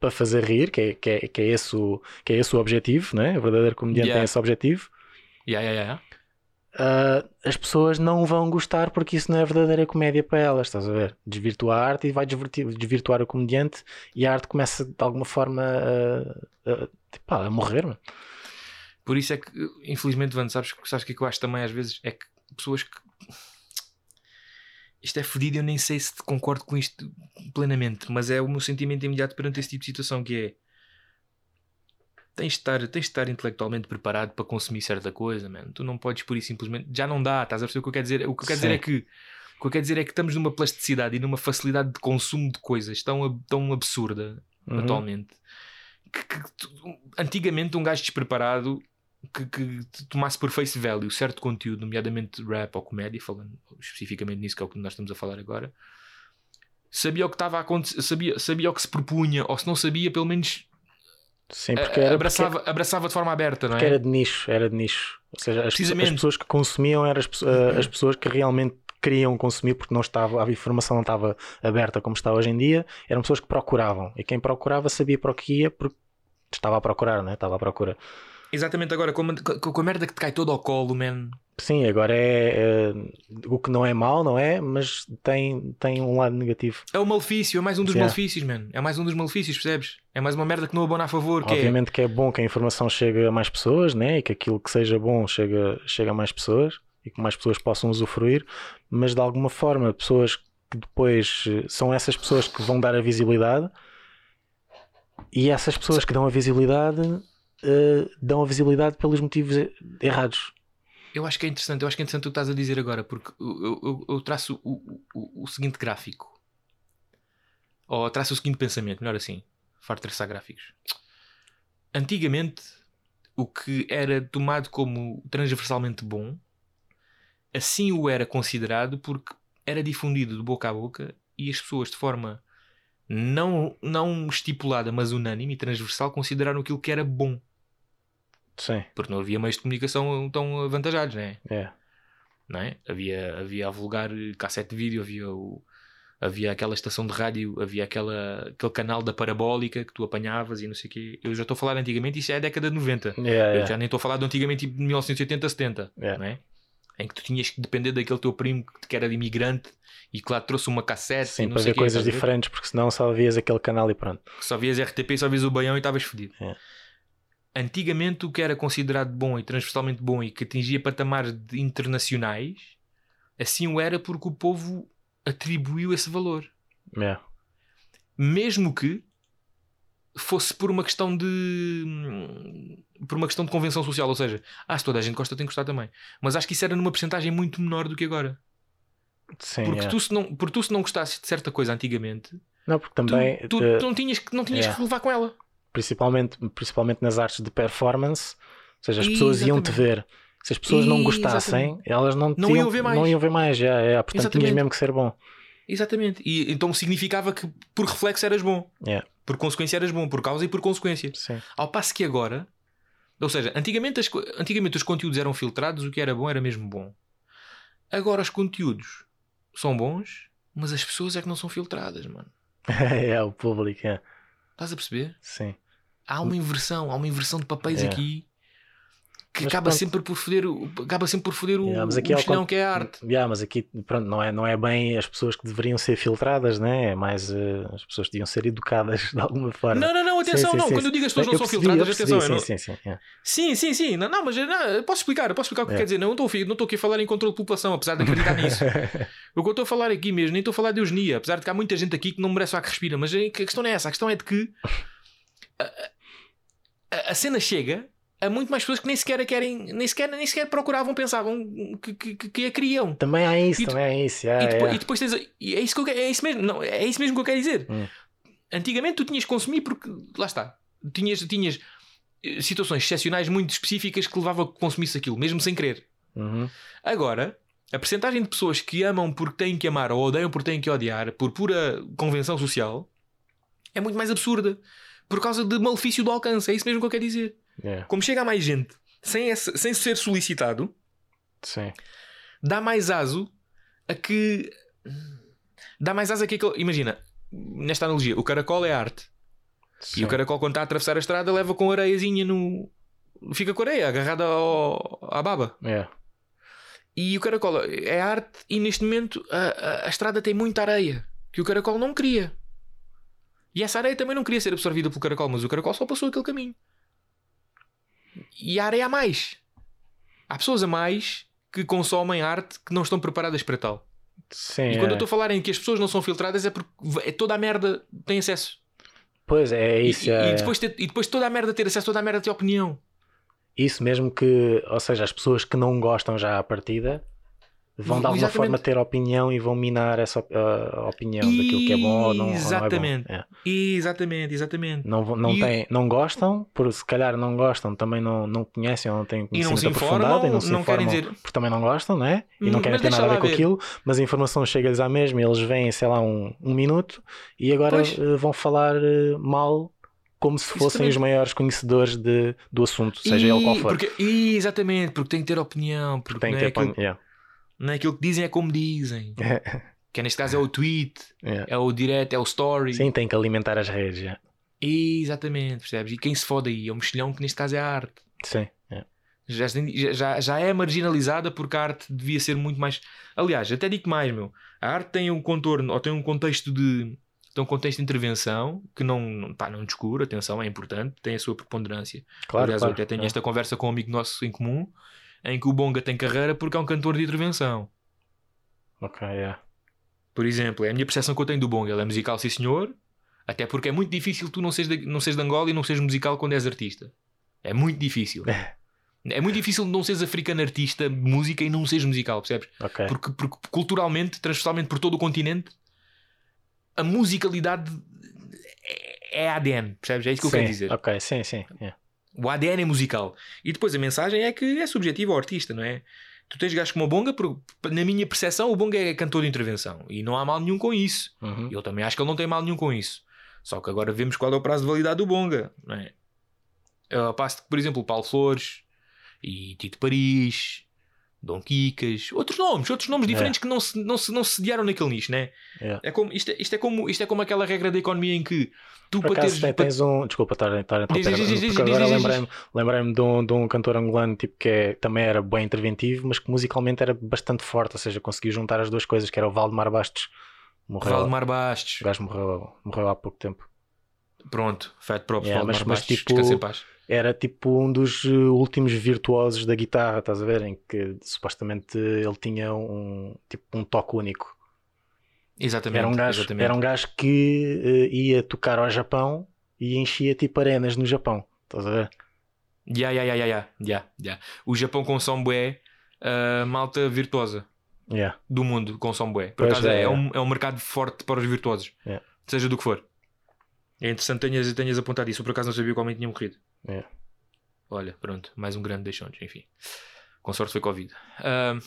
para fazer rir, que é, que, é, que, é esse o, que é esse o objetivo, não é? O verdadeiro comediante Yeah. tem esse objetivo. Yeah, yeah, yeah. Ah, as pessoas não vão gostar porque isso não é verdadeira comédia para elas, estás a ver? Desvirtua a arte e vai desvirtuar o comediante e a arte começa de alguma forma a, a, a morrer. mano. Por isso é que, infelizmente, Vando, sabes, sabes o que é que eu acho também às vezes? É que pessoas que. Isto é fodido, eu nem sei se concordo com isto plenamente, mas é o meu sentimento imediato perante esse tipo de situação que é. Tens de, estar, tens de estar intelectualmente preparado para consumir certa coisa, man. Tu não podes por isso simplesmente. Já não dá, estás a perceber o que eu quero dizer? O que eu quero dizer é que. O que eu quero dizer é que estamos numa plasticidade e numa facilidade de consumo de coisas tão, tão absurda Uhum. atualmente. Que, que tu- antigamente um gajo despreparado que, que tomasse por face value certo conteúdo, nomeadamente rap ou comédia, falando especificamente nisso que é o que nós estamos a falar agora, sabia o que estava a acontecer, sabia, sabia o que se propunha, ou se não sabia, pelo menos Sim, porque era, abraçava, abraçava de forma aberta, não porque é? era de nicho, era de nicho. Ou seja, as, pessoas- as pessoas que consumiam eram as, eh, as pessoas que realmente queriam consumir porque não estava, a informação não estava aberta como está hoje em dia, eram pessoas que procuravam. E quem procurava sabia para o que ia porque estava a procurar, né? Estava à procura. Exatamente agora, com, a- com, a merda que te cai todo ao colo, man. Sim, agora é, é, o que não é mau, não é? Mas tem, tem um lado negativo. É o malefício, é mais um dos Yeah. malefícios, man. É mais um dos malefícios, percebes? É mais uma merda que não abona a favor, que é Obviamente que é bom que a informação chegue a mais pessoas, né? E que aquilo que seja bom chega, chega a mais pessoas e que mais pessoas possam usufruir, mas de alguma forma, pessoas que depois são essas pessoas que vão dar a visibilidade e essas pessoas que dão a visibilidade eh, dão a visibilidade pelos motivos errados. Eu acho que é interessante, eu acho que é interessante o que estás a dizer agora, porque eu, eu- eu traço o, o- o seguinte gráfico. Ou traço o seguinte pensamento, melhor assim. Farto traçar gráficos. Antigamente, o que era tomado como transversalmente bom, assim o era considerado porque era difundido de boca a boca e as pessoas de forma não, não estipulada, mas unânime e transversal, consideraram aquilo que era bom. Sim, Porque não havia meios de comunicação tão avantajados, não é? não é? Havia, havia a vulgar cassete de vídeo, havia, o, havia aquela estação de rádio, havia aquela, aquele canal da parabólica que tu apanhavas e não sei o quê. Eu já estou a falar antigamente, isso é a década de 90. É, Eu é. já nem estou a falar de antigamente, tipo de 1980, 70, É. não é? Em que tu tinhas que depender daquele teu primo que era de imigrante e que lá trouxe uma cassete e Sim, para ver coisas diferentes, porque senão só vias aquele canal e pronto. Só vias RTP, só vias o baião e estavas fodido. É. Antigamente, o que era considerado bom e transversalmente bom e que atingia patamares internacionais, assim o era porque o povo atribuiu esse valor. É. Mesmo que fosse por uma questão de. por uma questão de convenção social. Ou seja, ah, se toda a gente gosta, tem que gostar também. Mas acho que isso era numa porcentagem muito menor do que agora. Sim, Porque, é. tu, se não, porque tu, se não gostasses de certa coisa antigamente, Não, porque tu, também tu, eh, tu não tinhas, não tinhas é. que levar com ela. Principalmente, principalmente nas artes de performance, ou seja, as pessoas Exatamente. ver. Se as pessoas não gostassem, Exatamente. elas não, te Não iam ver mais. Não iam ver mais, já, é. Portanto, tinhas Exatamente. mesmo que ser bom. Exatamente. E então significava que por reflexo eras bom. É. Por consequência eras bom. Por causa e por consequência. Sim. Ao passo que agora. Ou seja, antigamente, as antigamente os conteúdos eram filtrados, o que era bom era mesmo bom. Agora os conteúdos são bons, mas as pessoas é que não são filtradas, mano. é, o público, é. Estás a perceber? Sim. Há uma inversão, há uma inversão de papéis É. aqui que Mas acaba pronto. sempre por foder, o- acaba sempre por foder o, Yeah, mas o aqui ao mexilhão con- que é a arte. Yeah, mas aqui pronto, não, é, não é bem as pessoas que deveriam ser filtradas, né? é mais eh, as pessoas deviam ser educadas de alguma forma. Não, não, não, Sim, atenção, sim, não. sim, Quando eu sim. digo as pessoas Eu não são percebi, filtradas, eu percebi, atenção. eu não- Sim, sim, sim. yeah. Sim, sim, sim. Não, não, mas não, eu posso explicar, eu posso explicar o que É. quer dizer. Não estou, não estou aqui a falar em controle de população, apesar de acreditar nisso. o que eu estou a falar aqui mesmo, nem estou a falar de eugenia, apesar de que há muita gente aqui que não merece o que respira, mas a questão não é essa, a questão é de que a, a- a cena chega a muito mais pessoas que nem sequer a querem, nem sequer, nem sequer procuravam, pensavam que, que, que- a queriam. Também há isso, E também há isso. yeah, E depois, yeah. e depois tens. é isso que eu é isso mesmo, não, é isso mesmo que eu quero dizer. Hum. Antigamente tu tinhas que consumir porque lá está. Tinhas, tinhas eh, situações excepcionais muito específicas que levavam a que consumisse aquilo, mesmo sem querer. Uhum. Agora, a percentagem de pessoas que amam porque têm que amar ou odeiam porque têm que odiar, por pura convenção social, é muito mais absurda. Por causa de malefício do alcance. É isso mesmo que eu quero dizer. Yeah, Como chega a mais gente sem, esse- sem ser solicitado, Sim. dá mais aso a que. Dá mais aso a que. Imagina, nesta analogia, o caracol é arte. sim. E o caracol, quando está a atravessar a estrada, leva com areiazinha no. Fica com areia agarrada ao... à baba. Yeah. E o caracol é arte, e neste momento a, a, a estrada tem muita areia que o caracol não queria. E essa areia também não queria ser absorvida pelo caracol, mas o caracol só passou aquele caminho. E a areia há mais. Há pessoas a mais que consomem arte que não estão preparadas para tal. Sim, E quando eu é. estou a falar em que as pessoas não são filtradas é porque é toda a merda tem acesso. Pois é, é isso. e, é- e depois ter- e depois toda a merda ter acesso, toda a merda ter opinião. Isso mesmo que, ou seja, as pessoas que não gostam já à partida vão de alguma Exatamente. forma ter opinião e vão minar essa a opinião daquilo que é bom ou não, ou não é bom. Exatamente. É. Exatamente, exatamente. Não, não, E- têm, não gostam, por se calhar não gostam, também não, não conhecem ou não têm E não conhecimento aprofundado e não se não informam dizer. porque também não gostam, não é? E não Hum, querem mas ter nada a ver com ver. aquilo, mas a informação chega-lhes à mesma e eles vêm, sei lá, um, um minuto e agora Pois. eh, vão falar eh, mal como se fossem Exatamente. os maiores conhecedores de, do assunto, seja ele qual E- for. Porque, e, exatamente, porque tem que ter opinião. Porque Tem que é ter opinião. Yeah. Não é aquilo que dizem, é como dizem. Que neste caso é o tweet, Yeah. é o direct, é o story. Sim, tem que alimentar as redes. yeah. Exatamente, percebes? E quem se fode aí é o mexilhão que neste caso é a arte. Sim. Já, já, já é marginalizada porque a arte devia ser muito mais. Aliás, até digo mais, meu. A arte tem um contorno ou tem um contexto de. Tem um contexto de intervenção que não, não, pá, não descura, atenção, é importante, tem a sua preponderância. Claro, Aliás, claro. eu até tenho yeah. esta conversa com um amigo nosso em comum em que o Bonga tem carreira porque é um cantor de intervenção. Ok, yeah. Por exemplo, é a minha percepção que eu tenho do Bonga. Ele é musical, sim senhor, até porque é muito difícil tu não seres de, não seres de Angola e não seres musical quando és artista. É muito difícil. É muito difícil não seres africano artista de música e não seres musical, percebes? Ok. Porque, porque culturalmente, transversalmente por todo o continente, a musicalidade é, é ADN, percebes? É isso que eu sim, quero dizer. Ok, sim, sim. yeah. O ADN é musical. E depois a mensagem é que é subjetiva ao artista, não é? Tu tens gajos como o Bonga, por- na minha percepção, o Bonga é cantor de intervenção. E não há mal nenhum com isso. Uhum. Eu também acho que ele não tem mal nenhum com isso. Só que agora vemos qual é o prazo de validade do Bonga, não é? Eu passo que, por exemplo, o Paulo Flores e Tito Paris, Dom Quicas, outros nomes, outros nomes diferentes que não se, não, se, não se sediaram naquele nicho, né? Yeah. É como, isto, é, isto, é como, isto é como aquela regra da economia em que tu Por para acaso teres. te- tens um. Desculpa estar, a interromper, diz, diz, diz, porque diz, agora lembrei-me lembrei de, um, de um cantor angolano tipo, que é- também era bem interventivo, mas que musicalmente era bastante forte, ou seja, conseguiu juntar as duas coisas, que era o Valdemar Bastos. Morreu, Valdemar O Bastos. gajo morreu, morreu há pouco tempo. Pronto, fat props, Yeah, Valdemar mas- mas Bastos. tipo- Descansa em paz. Era tipo um dos uh, últimos virtuosos da guitarra, estás a ver? Em que supostamente ele tinha um tipo um toque único. Exatamente. Era um gajo, exatamente. era um gajo que uh, ia tocar ao Japão e enchia tipo arenas no Japão. Estás a ver? Ya, ya, ya, ya, ya. O Japão consome bué uh, malta virtuosa Yeah. do mundo, consome bué. Por acaso é, é. é um, é um mercado forte para os virtuosos, Yeah. seja do que for. É interessante tenhas, tenhas apontado isso. Eu por acaso não sabia qual tinha morrido. Yeah. Olha, pronto, mais um grande deixão enfim. Com sorte foi Covid. Ahm,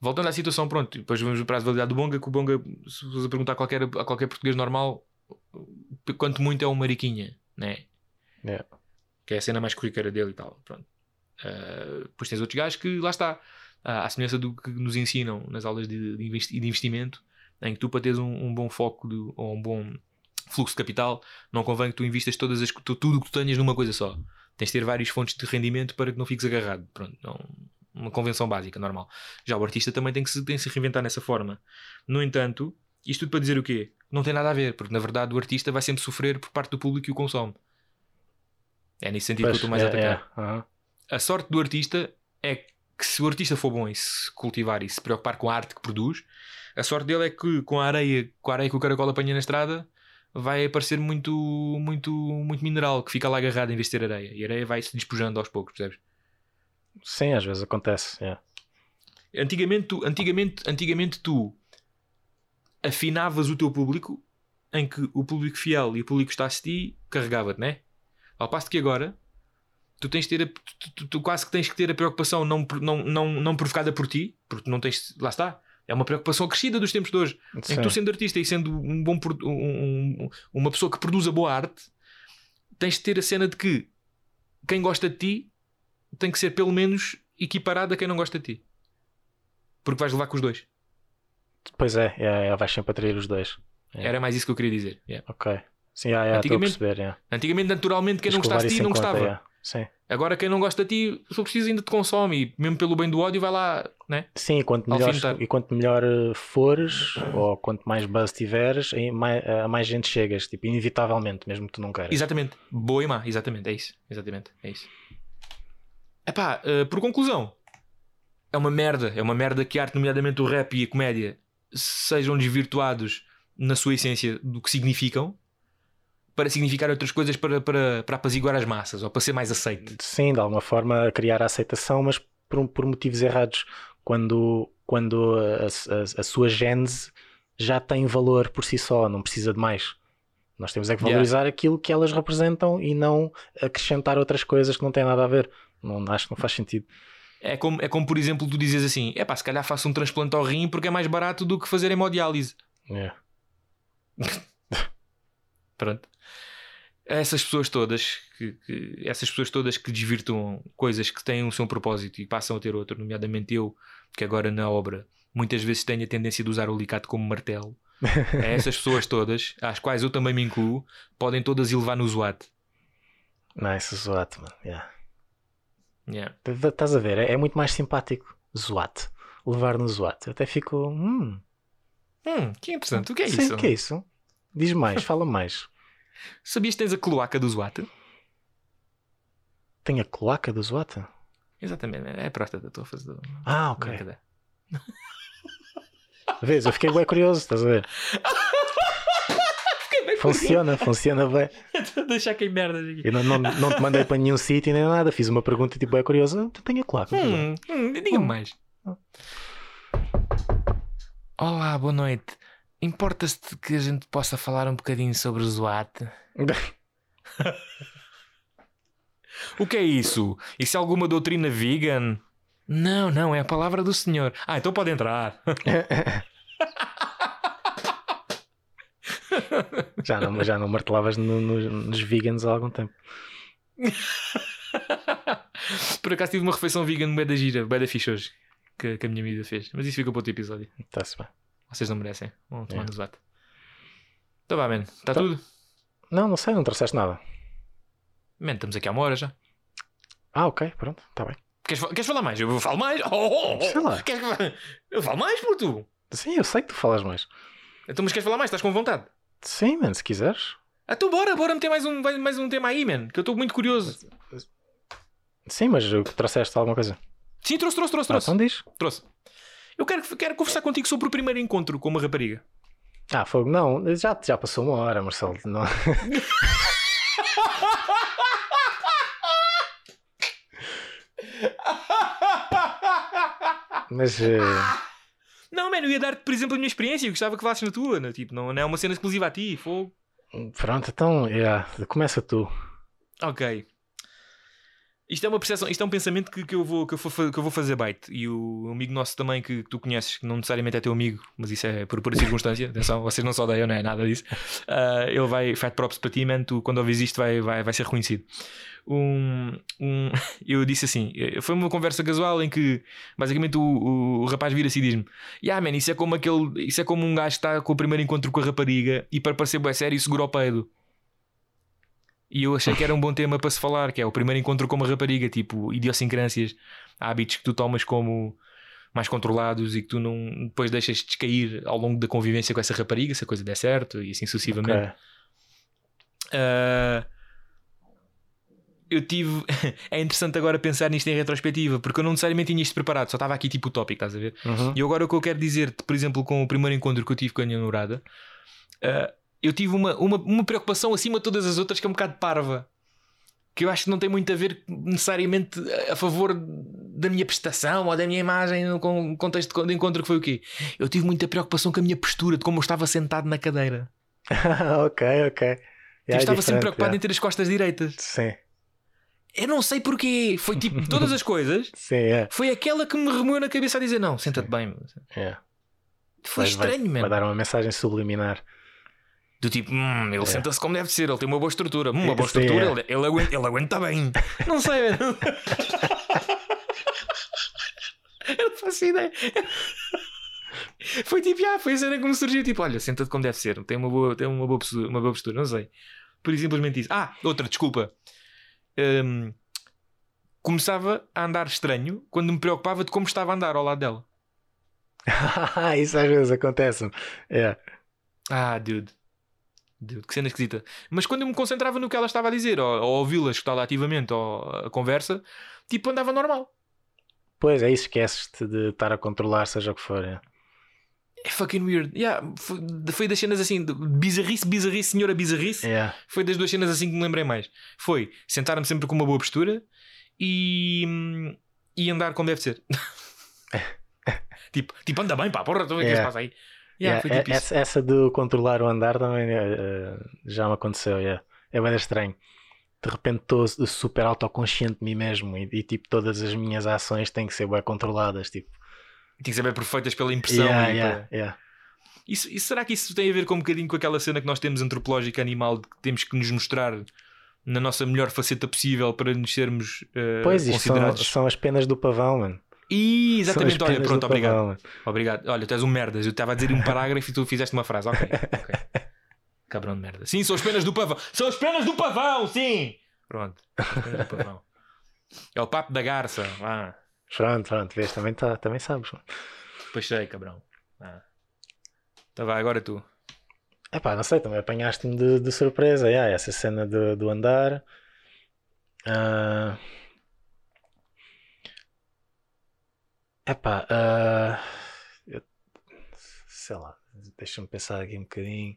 voltando à situação, pronto, depois vamos para a validade do Bonga, que o Bonga, se você perguntar a qualquer, a qualquer português normal, quanto muito é um mariquinha, né? Yeah. Que é a cena mais corriqueira dele e tal. Pronto. Ah, depois tens outros gajos que lá está, à semelhança do que nos ensinam nas aulas de, de investimento, em que tu para teres um, um bom foco de- ou um bom fluxo de capital, não convém que tu investas todas as, tu- tudo o que tu tenhas numa coisa só. Tens de ter várias fontes de rendimento para que não fiques agarrado. Pronto, não, uma convenção básica, normal. Já o artista também tem que, se, tem que se reinventar nessa forma. No entanto, isto tudo para dizer o quê? Não tem nada a ver, porque na verdade o artista vai sempre sofrer por parte do público que o consome. É nesse sentido Pois, que eu estou mais a é, atacar. é. A sorte do artista é que se o artista for bom em se cultivar e se preocupar com a arte que produz, a sorte dele é que com a areia, com a areia que o caracol apanha na estrada, vai aparecer muito, muito, muito mineral que fica lá agarrado em vez de ter areia. E a areia vai se despojando aos poucos, percebes? Sim, às vezes acontece. é. Antigamente tu, antigamente, antigamente tu afinavas o teu público em que o público fiel e o público que está a assistir carregava-te, né? Ao passo que agora tu tens ter a- tu, tu- tu quase que tens que ter a preocupação não, não, não, não provocada por ti, porque tu não tens. Lá está. É uma preocupação acrescida dos tempos de hoje. Em que Sim. tu, sendo artista e sendo um bom um- um- uma pessoa que produza boa arte, tens de ter a cena de que quem gosta de ti tem que ser pelo menos equiparado a quem não gosta de ti. Porque vais levar com os dois. Pois é, é, é, vais sempre atrair os dois. É. Era mais isso que eu queria dizer. Yeah. Ok. Sim, é, é, estou a Antigamente, perceber. É. Antigamente, naturalmente, quem não gostasse de ti não conta, gostava. Sim. Agora, quem não gosta de ti, se preciso, ainda te consome. E mesmo pelo bem do ódio, vai lá, né? Sim, e quanto melhor, e quanto melhor eh, fores, ou quanto mais buzz tiveres, mais, a mais gente chegas, tipo, inevitavelmente, mesmo que tu não queiras. Exatamente. Boa e má. Exatamente. É isso. Exatamente. É isso. Epá, eh, por conclusão, é uma merda. É uma merda que a arte, nomeadamente o rap e a comédia, sejam desvirtuados na sua essência do que significam para significar outras coisas para, para, para apaziguar as massas ou para ser mais aceite. Sim, de alguma forma criar a aceitação, mas por, por motivos errados. Quando, quando a, a- a sua gênese já tem valor por si só, não precisa de mais. Nós temos é que Yeah. valorizar aquilo que elas representam e não acrescentar outras coisas que não têm nada a ver. Não, acho que não faz sentido. É como, é como, por exemplo, tu dizes assim: é pá, se calhar faço um transplante ao rim porque é mais barato do que fazer hemodiálise. É. Pronto. Essas pessoas todas que, que- essas pessoas todas que desvirtuam coisas que têm um seu propósito e passam a ter outro, nomeadamente eu, que agora na obra muitas vezes tenho a tendência de usar o alicate como martelo. É essas pessoas todas, às quais eu também me incluo, podem todas ir levar no zoate. Nice, zoate, mano. Yeah. Yeah. Estás a ver? É, é muito mais simpático. Zoate. Levar no zoate. Eu até fico. Hum, Hum, que interessante. O que é sim, isso? o que é isso? Diz mais, fala mais. Sabias que tens a cloaca do zoate? Tem a cloaca do zoate? Exatamente, é a próstata, estou a fazer. Ah, ok. Brincadeira. Vês, eu fiquei bem curioso, estás a ver? Funciona, funciona bem. Estou a deixar que merda aqui. Eu não, não, não te mandei para nenhum sítio nem nada, fiz uma pergunta tipo, é curioso. Tu tem a zoate? Hum, hum, Diga-me mais. Olá, boa noite. Importa-se que a gente possa falar um bocadinho sobre o Zoate? O que é isso? Isso é alguma doutrina vegan? Não, não, é a palavra do senhor. Ah, então pode entrar. já, não, já não martelavas no- no- nos vegans há algum tempo. Por acaso tive uma refeição vegan bem da gira, bem da fixe hoje, que, que a minha amiga fez. Mas isso fica para outro episódio. Está-se bem. Vocês não merecem. Vão tomar É. no Zoate. Então vá, man. Está Tá. tudo? Não, não sei, não trouxeste nada. Man, estamos aqui há uma hora já. Ah, ok, pronto, está bem. Queres, queres falar mais? Eu falo mais? Oh, oh, oh. Sei lá. Queres Eu falo mais, puto. Sim, eu sei que tu falas mais. Então, mas queres falar mais? Estás com vontade? Sim, mano, se quiseres. Então bora, bora meter mais um, mais um tema aí, man. Que eu estou muito curioso. Sim, mas trouxeste alguma coisa. Sim, trouxe, trouxe, trouxe, Ah, trouxe. então diz. trouxe. Eu quero, quero conversar contigo sobre o primeiro encontro com uma rapariga. Ah, fogo, não, já, já passou uma hora, Marcelo. Não. Mas eh, Não, man, eu ia dar-te, por exemplo, a minha experiência. Eu gostava que falasses na tua. Né? Tipo, não, não é uma cena exclusiva a ti. Fogo. pronto, então yeah, começa tu. Ok. Isto é uma percepção, isto é um pensamento que, que, eu, vou, que, eu, vou, que eu vou fazer bait. E o amigo nosso também que, que tu conheces, que não necessariamente é teu amigo, mas isso é por pura circunstância. Atenção, vocês não se odeiam, não é nada disso. Ah, ele vai, fat props para ti, man. Tu, quando ouvis isto, vai, vai, vai ser reconhecido. Um, um, eu disse assim: eh, foi uma conversa casual em que basicamente o, o, o rapaz vira-se e diz-me: Yeah, man, isso é como aquele, isso é como um gajo que está com o primeiro encontro com a rapariga e para parecer bem sério segura o peido. E eu achei que era um bom tema para se falar, que é o primeiro encontro com uma rapariga, tipo, idiosincrâncias, hábitos que tu tomas como mais controlados e que tu não depois deixas descair ao longo da convivência com essa rapariga, se a coisa der certo e assim sucessivamente. Ok. Ah, eu tive. é interessante agora pensar nisto em retrospectiva, porque eu não necessariamente tinha isto preparado, só estava aqui tipo o tópico, estás a ver? Uhum. E agora o que eu quero dizer, por exemplo, com o primeiro encontro que eu tive com a minha namorada, ah, eu tive uma, uma, uma preocupação acima de todas as outras que é um bocado parva. Que eu acho que não tem muito a ver necessariamente a favor da minha prestação ou da minha imagem no con- contexto de encontro que foi o quê? Eu tive muita preocupação com a minha postura, de como eu estava sentado na cadeira. ok, ok. eu estava sempre preocupado yeah. em ter as costas direitas. Sim, Eu não sei porquê. Foi tipo todas as coisas. sim, é. Foi aquela que me remoeu na cabeça a dizer: Não, senta-te bem. meu." é. Foi Vai- vai- estranho, Vai mano. dar uma mensagem subliminar. Do tipo, hum, ele senta-se como deve ser, ele tem uma boa estrutura. Hum, uma boa Sim, estrutura, é. ele, ele, aguenta, ele aguenta bem. Não sei. Eu não faço ideia. Foi tipo, ah, foi a cena me surgiu. Tipo, olha, senta-te como deve ser, tem uma boa, tem uma boa, postura, uma boa postura, não sei. Por isso, simplesmente isso. Ah, outra, desculpa. Hum, começava a andar estranho quando me preocupava de como estava a andar ao lado dela. Isso às vezes acontece. É. Ah, dude. Dude, que cena esquisita. Mas quando eu me concentrava no que ela estava a dizer, ou, ou ouvi-la escutar ativamente, ou a conversa, tipo, andava normal. Pois é, esqueces-te de estar a controlar, seja o que for. É. É fucking weird. Yeah, foi, foi das cenas assim, de bizarrice, bizarrice, senhora bizarrice. É. Foi das duas cenas assim que me lembrei mais. Foi sentar-me sempre com uma boa postura e, e andar como deve ser. tipo, tipo, anda bem, pá, porra, o que é que se Yeah. passa aí? Yeah, Yeah, é- essa, essa de controlar o andar também eh, já me aconteceu. yeah. É bem estranho. De repente estou super autoconsciente de mim mesmo e, e, tipo todas as minhas ações têm que ser bem controladas. Tipo, Tinha que ser bem perfeitas pela impressão. yeah, e yeah. Isso, isso- será que isso tem a ver com um bocadinho com aquela cena que nós temos antropológica animal de que temos que nos mostrar na nossa melhor faceta possível para nos sermos eh, Pois, isto são, considerados? são as penas do pavão, mano. Exatamente, olha, pronto, do obrigado. mano. Obrigado. Olha, tu és um merdas. Eu estava a dizer um parágrafo e tu fizeste uma frase. Ok, ok. Cabrão de merda. Sim, são as penas do pavão. São as penas do pavão, sim! Pronto. As penas do pavão. É o papo da garça. Ah, Pronto, pronto, vês, também, tá, também sabes. depois sei, cabrão. Ah. Então vai, agora tu. Epá, não sei, também apanhaste-me de, de surpresa. Yeah, essa cena do, do andar. Ah. Epá, ah, eu- sei lá, deixa-me pensar aqui um bocadinho.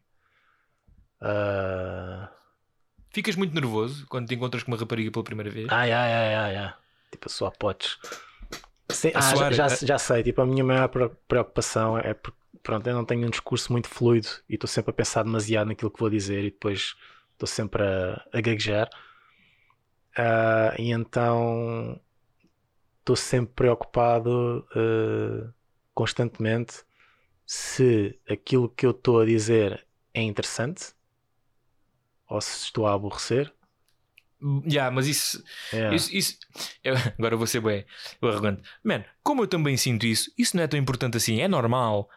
Ah, Ficas muito nervoso quando te encontras com uma rapariga pela primeira vez? ai, ai, ai, ai. Tipo, a suar potes. Sim, ah, suar, já, a- já, já sei, tipo, a minha maior pre- preocupação é porque, pronto, eu não tenho um discurso muito fluido e estou sempre a pensar demasiado naquilo que vou dizer e depois estou sempre a, a gaguejar. Ah, e então estou sempre preocupado eh, constantemente se aquilo que eu estou a dizer é interessante ou se estou a aborrecer. Já, mas isso. É. isso, isso- eu- agora eu vou ser bem arrogante. Man, como eu também sinto isso, isso não é tão importante assim, é normal.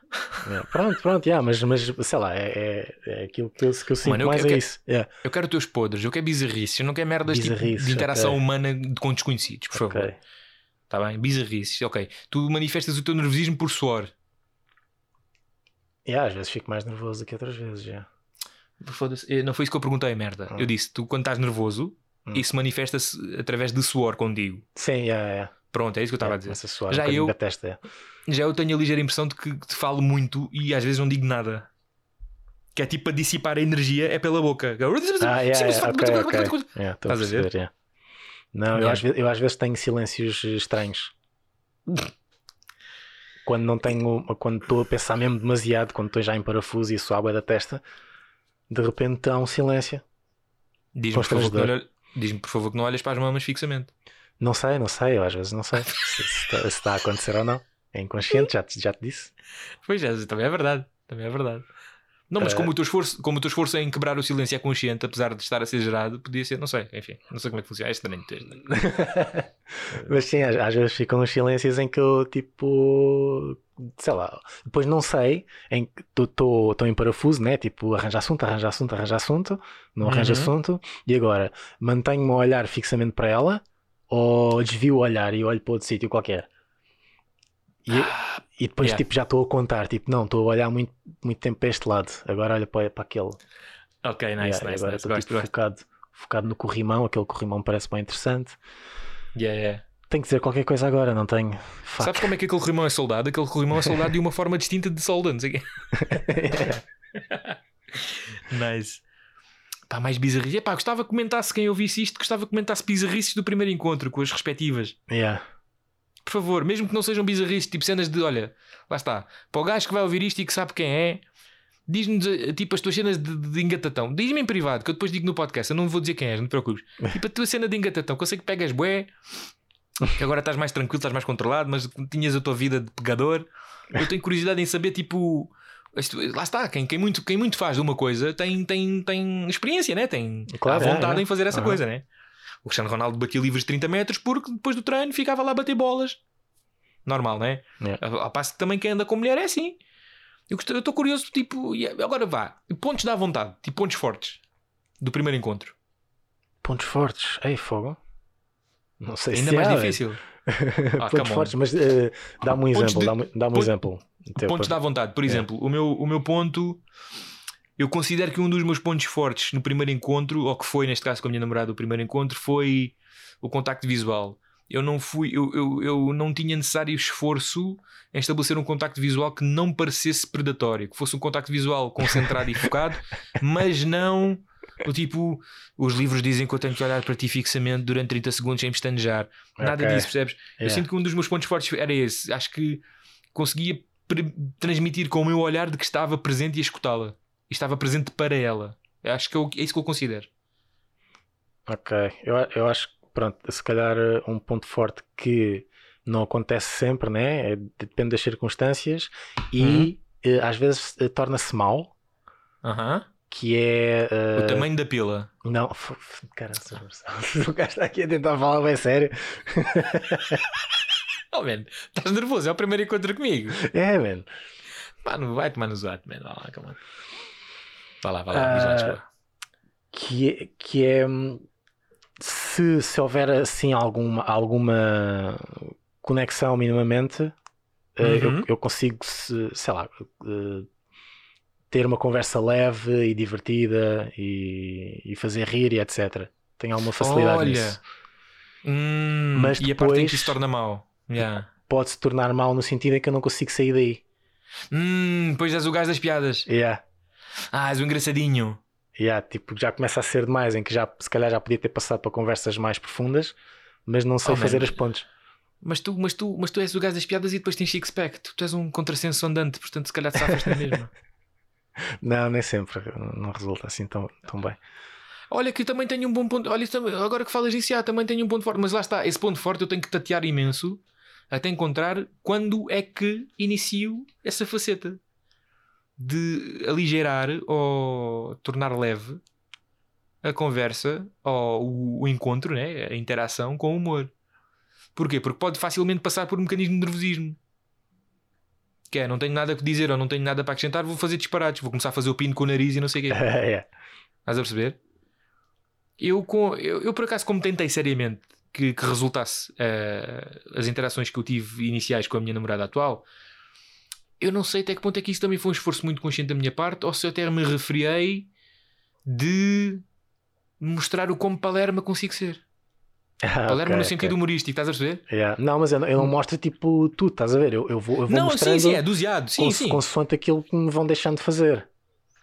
É, Pronto, pronto, yeah, mas, mas sei lá, é, é, é aquilo que eu, que eu sinto Mano, eu mais eu é isso. Yeah. Eu quero teus podres, eu quero bizarrices, eu não quero merdas tipo, de interação ok. humana com desconhecidos, por favor. Está bem? Bizarrices, ok. Tu manifestas o teu nervosismo por suor. Yeah, às vezes fico mais nervoso do que outras vezes. Yeah. Eh, Não foi isso que eu perguntei, merda. Hum. Eu disse, tu quando estás nervoso, Hum. isso manifesta-se através de suor contigo. Sim, yeah, yeah. Pronto, é isso que eu estava a dizer. A suar Já um eu- testa. yeah. Já eu tenho a ligeira impressão de que te falo muito e às vezes não digo nada. Que é tipo para dissipar a energia, é pela boca. Ah, yeah, yeah, ok, ok. Yeah, Estou a Estás a ver? Não, eu, às vezes, eu às vezes tenho silêncios estranhos. Quando não tenho, quando estou a pensar mesmo demasiado, quando estou já em parafuso e isso água da testa, de repente há um silêncio. Diz-me por, favor que não Constrangedor. olha- diz-me, por favor que não olhas para as mamas fixamente. Não sei, não sei, eu às vezes não sei se, se está, se está a acontecer ou não. É inconsciente, já te, já te disse. Pois é, também é verdade. Também é verdade. Não, mas Eh, como, o teu esforço, como o teu esforço em quebrar o silêncio é consciente, apesar de estar a ser gerado, podia ser, não sei, enfim, não sei como é que funciona. É estranho. é estranho. Mas sim, às, às vezes ficam uns silêncios em que eu tipo. Sei lá, depois não sei, em que estou em parafuso, né? Tipo, arranja assunto, arranja assunto, arranja assunto, não arranja Uhum. assunto, e agora mantenho-me a olhar fixamente para ela ou desvio o olhar e olho para outro sítio qualquer. E, e depois yeah. tipo, já estou a contar, tipo, não, estou a olhar muito, muito tempo para este lado, agora olha para, para aquele. Ok, nice, Yeah, nice, agora nice. estou Gosto, tipo, gosto. focado, focado no corrimão, aquele corrimão parece bem interessante. Yeah, yeah. Tenho que dizer qualquer coisa agora, não tenho. Fuck. Sabes como é que aquele corrimão é soldado? Aquele corrimão é soldado de uma forma distinta de solda, não sei o quê. Nice. Pá, mais bizarrice. Epá, gostava que comentasse quem ouvisse isto, gostava que comentasse bizarrices do primeiro encontro com as respectivas. Yeah. Por favor, mesmo que não sejam bizarrices, tipo cenas de, olha, lá está, para o gajo que vai ouvir isto e que sabe quem é, diz-nos eh, tipo as tuas cenas de, de engatatão. Diz-me em privado, que eu depois digo no podcast, eu não vou dizer quem és, não te preocupes. Tipo a tua cena de engatatão, que eu sei que pegas bué, que agora estás mais tranquilo, estás mais controlado, mas tinhas a tua vida de pegador. Eu tenho curiosidade em saber, tipo. Lá está, quem, quem, muito, quem muito faz de uma coisa tem, tem, tem experiência, né? tem Claro, é, vontade é. em fazer essa Aham. coisa, né? O Cristiano Ronaldo batia livres de 30 metros porque depois do treino ficava lá a bater bolas. Normal, né? Yeah. Ao passo que também quem anda com mulher é assim. Eu estou curioso, tipo, e agora vá, pontos dá vontade, tipo pontos fortes do primeiro encontro. Pontos fortes. Ei, fogo. Não sei Ainda se mais há, difícil. Ah, Pontos fortes, mas eh, dá-me um Pontos exemplo. de- Dá-me dá um ponto- exemplo. Pontos dá vontade. Por exemplo, o, meu, o meu ponto, eu considero que um dos meus pontos fortes no primeiro encontro, ou que foi neste caso com a minha namorada o primeiro encontro, foi o contacto visual. Eu não fui, eu, eu, eu não tinha necessário esforço em estabelecer um contacto visual que não parecesse predatório, que fosse um contacto visual concentrado e focado, mas não o tipo, os livros dizem que eu tenho que olhar para ti fixamente durante 30 segundos sem pestanejar. Nada Ok. disso, percebes? Eu Yeah. sinto que um dos meus pontos fortes era esse. Acho que conseguia transmitir com o meu olhar de que estava presente e a escutá-la. E estava presente para ela. Eu Acho que eu- é isso que eu considero. Ok, eu, eu acho que, pronto, se calhar eh, um ponto forte que não acontece sempre, né? É, depende das circunstâncias e Uhum. eh, às vezes eh, torna-se mal, Aham. que é. eh, O tamanho da pila. Não, cara, o gajo está aqui a tentar falar bem sério. Oh, man, estás nervoso? É o primeiro encontro comigo. É, mano. Mano, vai tomar no zoado, man. Vai lá, on. Vai lá, vai lá. diz lá, Ah, desculpa. que é, que é hum, se, se houver assim alguma, alguma conexão minimamente, eh, Uhum. eu, eu consigo, se- sei lá, eh, ter uma conversa leve e divertida e, e fazer rir e etc. Tenho alguma facilidade Olha. nisso. Hum, Mas E a parte em que depois- se torna mau. Yeah. Pode se tornar mal no sentido em que eu não consigo sair daí. Hum, depois és o gajo das piadas. Yeah. Ah, és o engraçadinho. Yeah, tipo, já começa a ser demais, em que já se calhar já podia ter passado para conversas mais profundas, mas não sei Oh, fazer man. as pontes. Mas tu, mas, tu, mas tu és o gajo das piadas e depois tens six-pack. Tu, tu és um contrassenso andante, portanto, se calhar te safas na mesma. Não, nem sempre. Não resulta assim tão, tão bem. Olha, que eu também tenho um bom ponto. Olha, agora que falas nisso, já, também tenho um ponto forte. Mas lá está, esse ponto forte eu tenho que tatear imenso até encontrar quando é que inicio essa faceta de aligerar ou tornar leve a conversa ou o, o encontro, né? a interação com o humor. Porquê? Porque pode facilmente passar por um mecanismo de nervosismo. Que é, não tenho nada a dizer ou não tenho nada para acrescentar, vou fazer disparates, vou começar a fazer o pino com o nariz e não sei o quê. é. Estás a perceber? Eu, com, eu, eu, por acaso, como tentei seriamente que, que resultasse eh, as interações que eu tive iniciais com a minha namorada atual, eu não sei até que ponto é que isso também foi um esforço muito consciente da minha parte ou se eu até me refriei de mostrar o como Palerma consigo ser. Ah, Palerma ok, no sentido humorístico, estás a perceber? Yeah. Não, mas eu não, eu não mostro tipo tudo, estás a ver? Eu, eu vou, eu vou Não, mostrando sim, sim, é doseado. Sim, cons- sim. consoante aquilo que me vão deixando de fazer.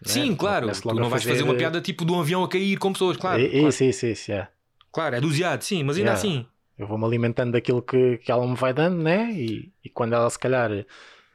Sim, né? claro. Tu não vais fazer uma piada tipo de um avião a cair com pessoas, claro. Isso, isso, isso, yeah. claro, é doseado, sim, mas ainda Yeah. assim. Eu vou-me alimentando daquilo que, que ela me vai dando, né? E, e quando ela, se calhar,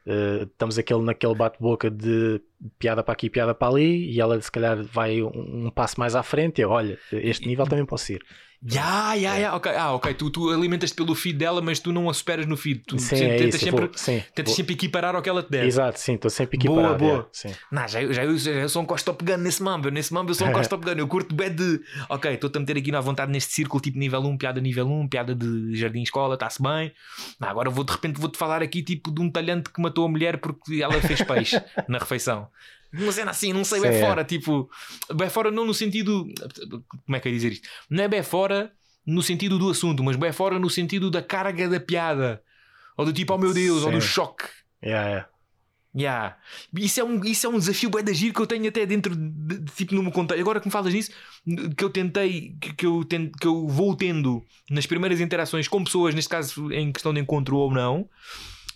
eh, estamos aquele, naquele bate-boca de piada para aqui, piada para ali, e ela, se calhar, vai um, um passo mais à frente. E eu, olha, este nível também posso ir. Ya, ya, ya, ok. Ah, ok. Tu, tu alimentas-te pelo feed dela, mas tu não a superas no feed. Tu Sim, se- é tentas, isso. sempre, vou- sim, tentas vou- sempre equiparar ao que ela te der. Exato, sim, estou sempre Boa, equiparado. boa. é, sim. Não, já, já, eu- já eu sou um costa Top Gun nesse mambo. Nesse mambo eu sou um costa Top Gun. Eu curto bem de. Ok, estou-te a meter aqui na vontade neste círculo tipo nível 1, piada nível 1, piada de jardim escola, está-se bem. Não, agora vou de repente vou-te falar aqui tipo de um talhante que matou a mulher porque ela fez peixe na refeição. Uma cena assim, não sei, bem Sim, fora, tipo, bem fora não no sentido. Como é que eu ia dizer isto? Não é bem fora no sentido do assunto, mas bem fora no sentido da carga da piada. Ou do tipo, oh meu Deus, ou do Sim. choque. Yeah, yeah. Yeah. Isso, é um, isso é um desafio bem de giro que eu tenho até dentro de, de- tipo no meu contexto. Agora que me falas nisso, que eu tentei, que, que eu tento, que eu vou tendo nas primeiras interações com pessoas, neste caso em questão de encontro ou não,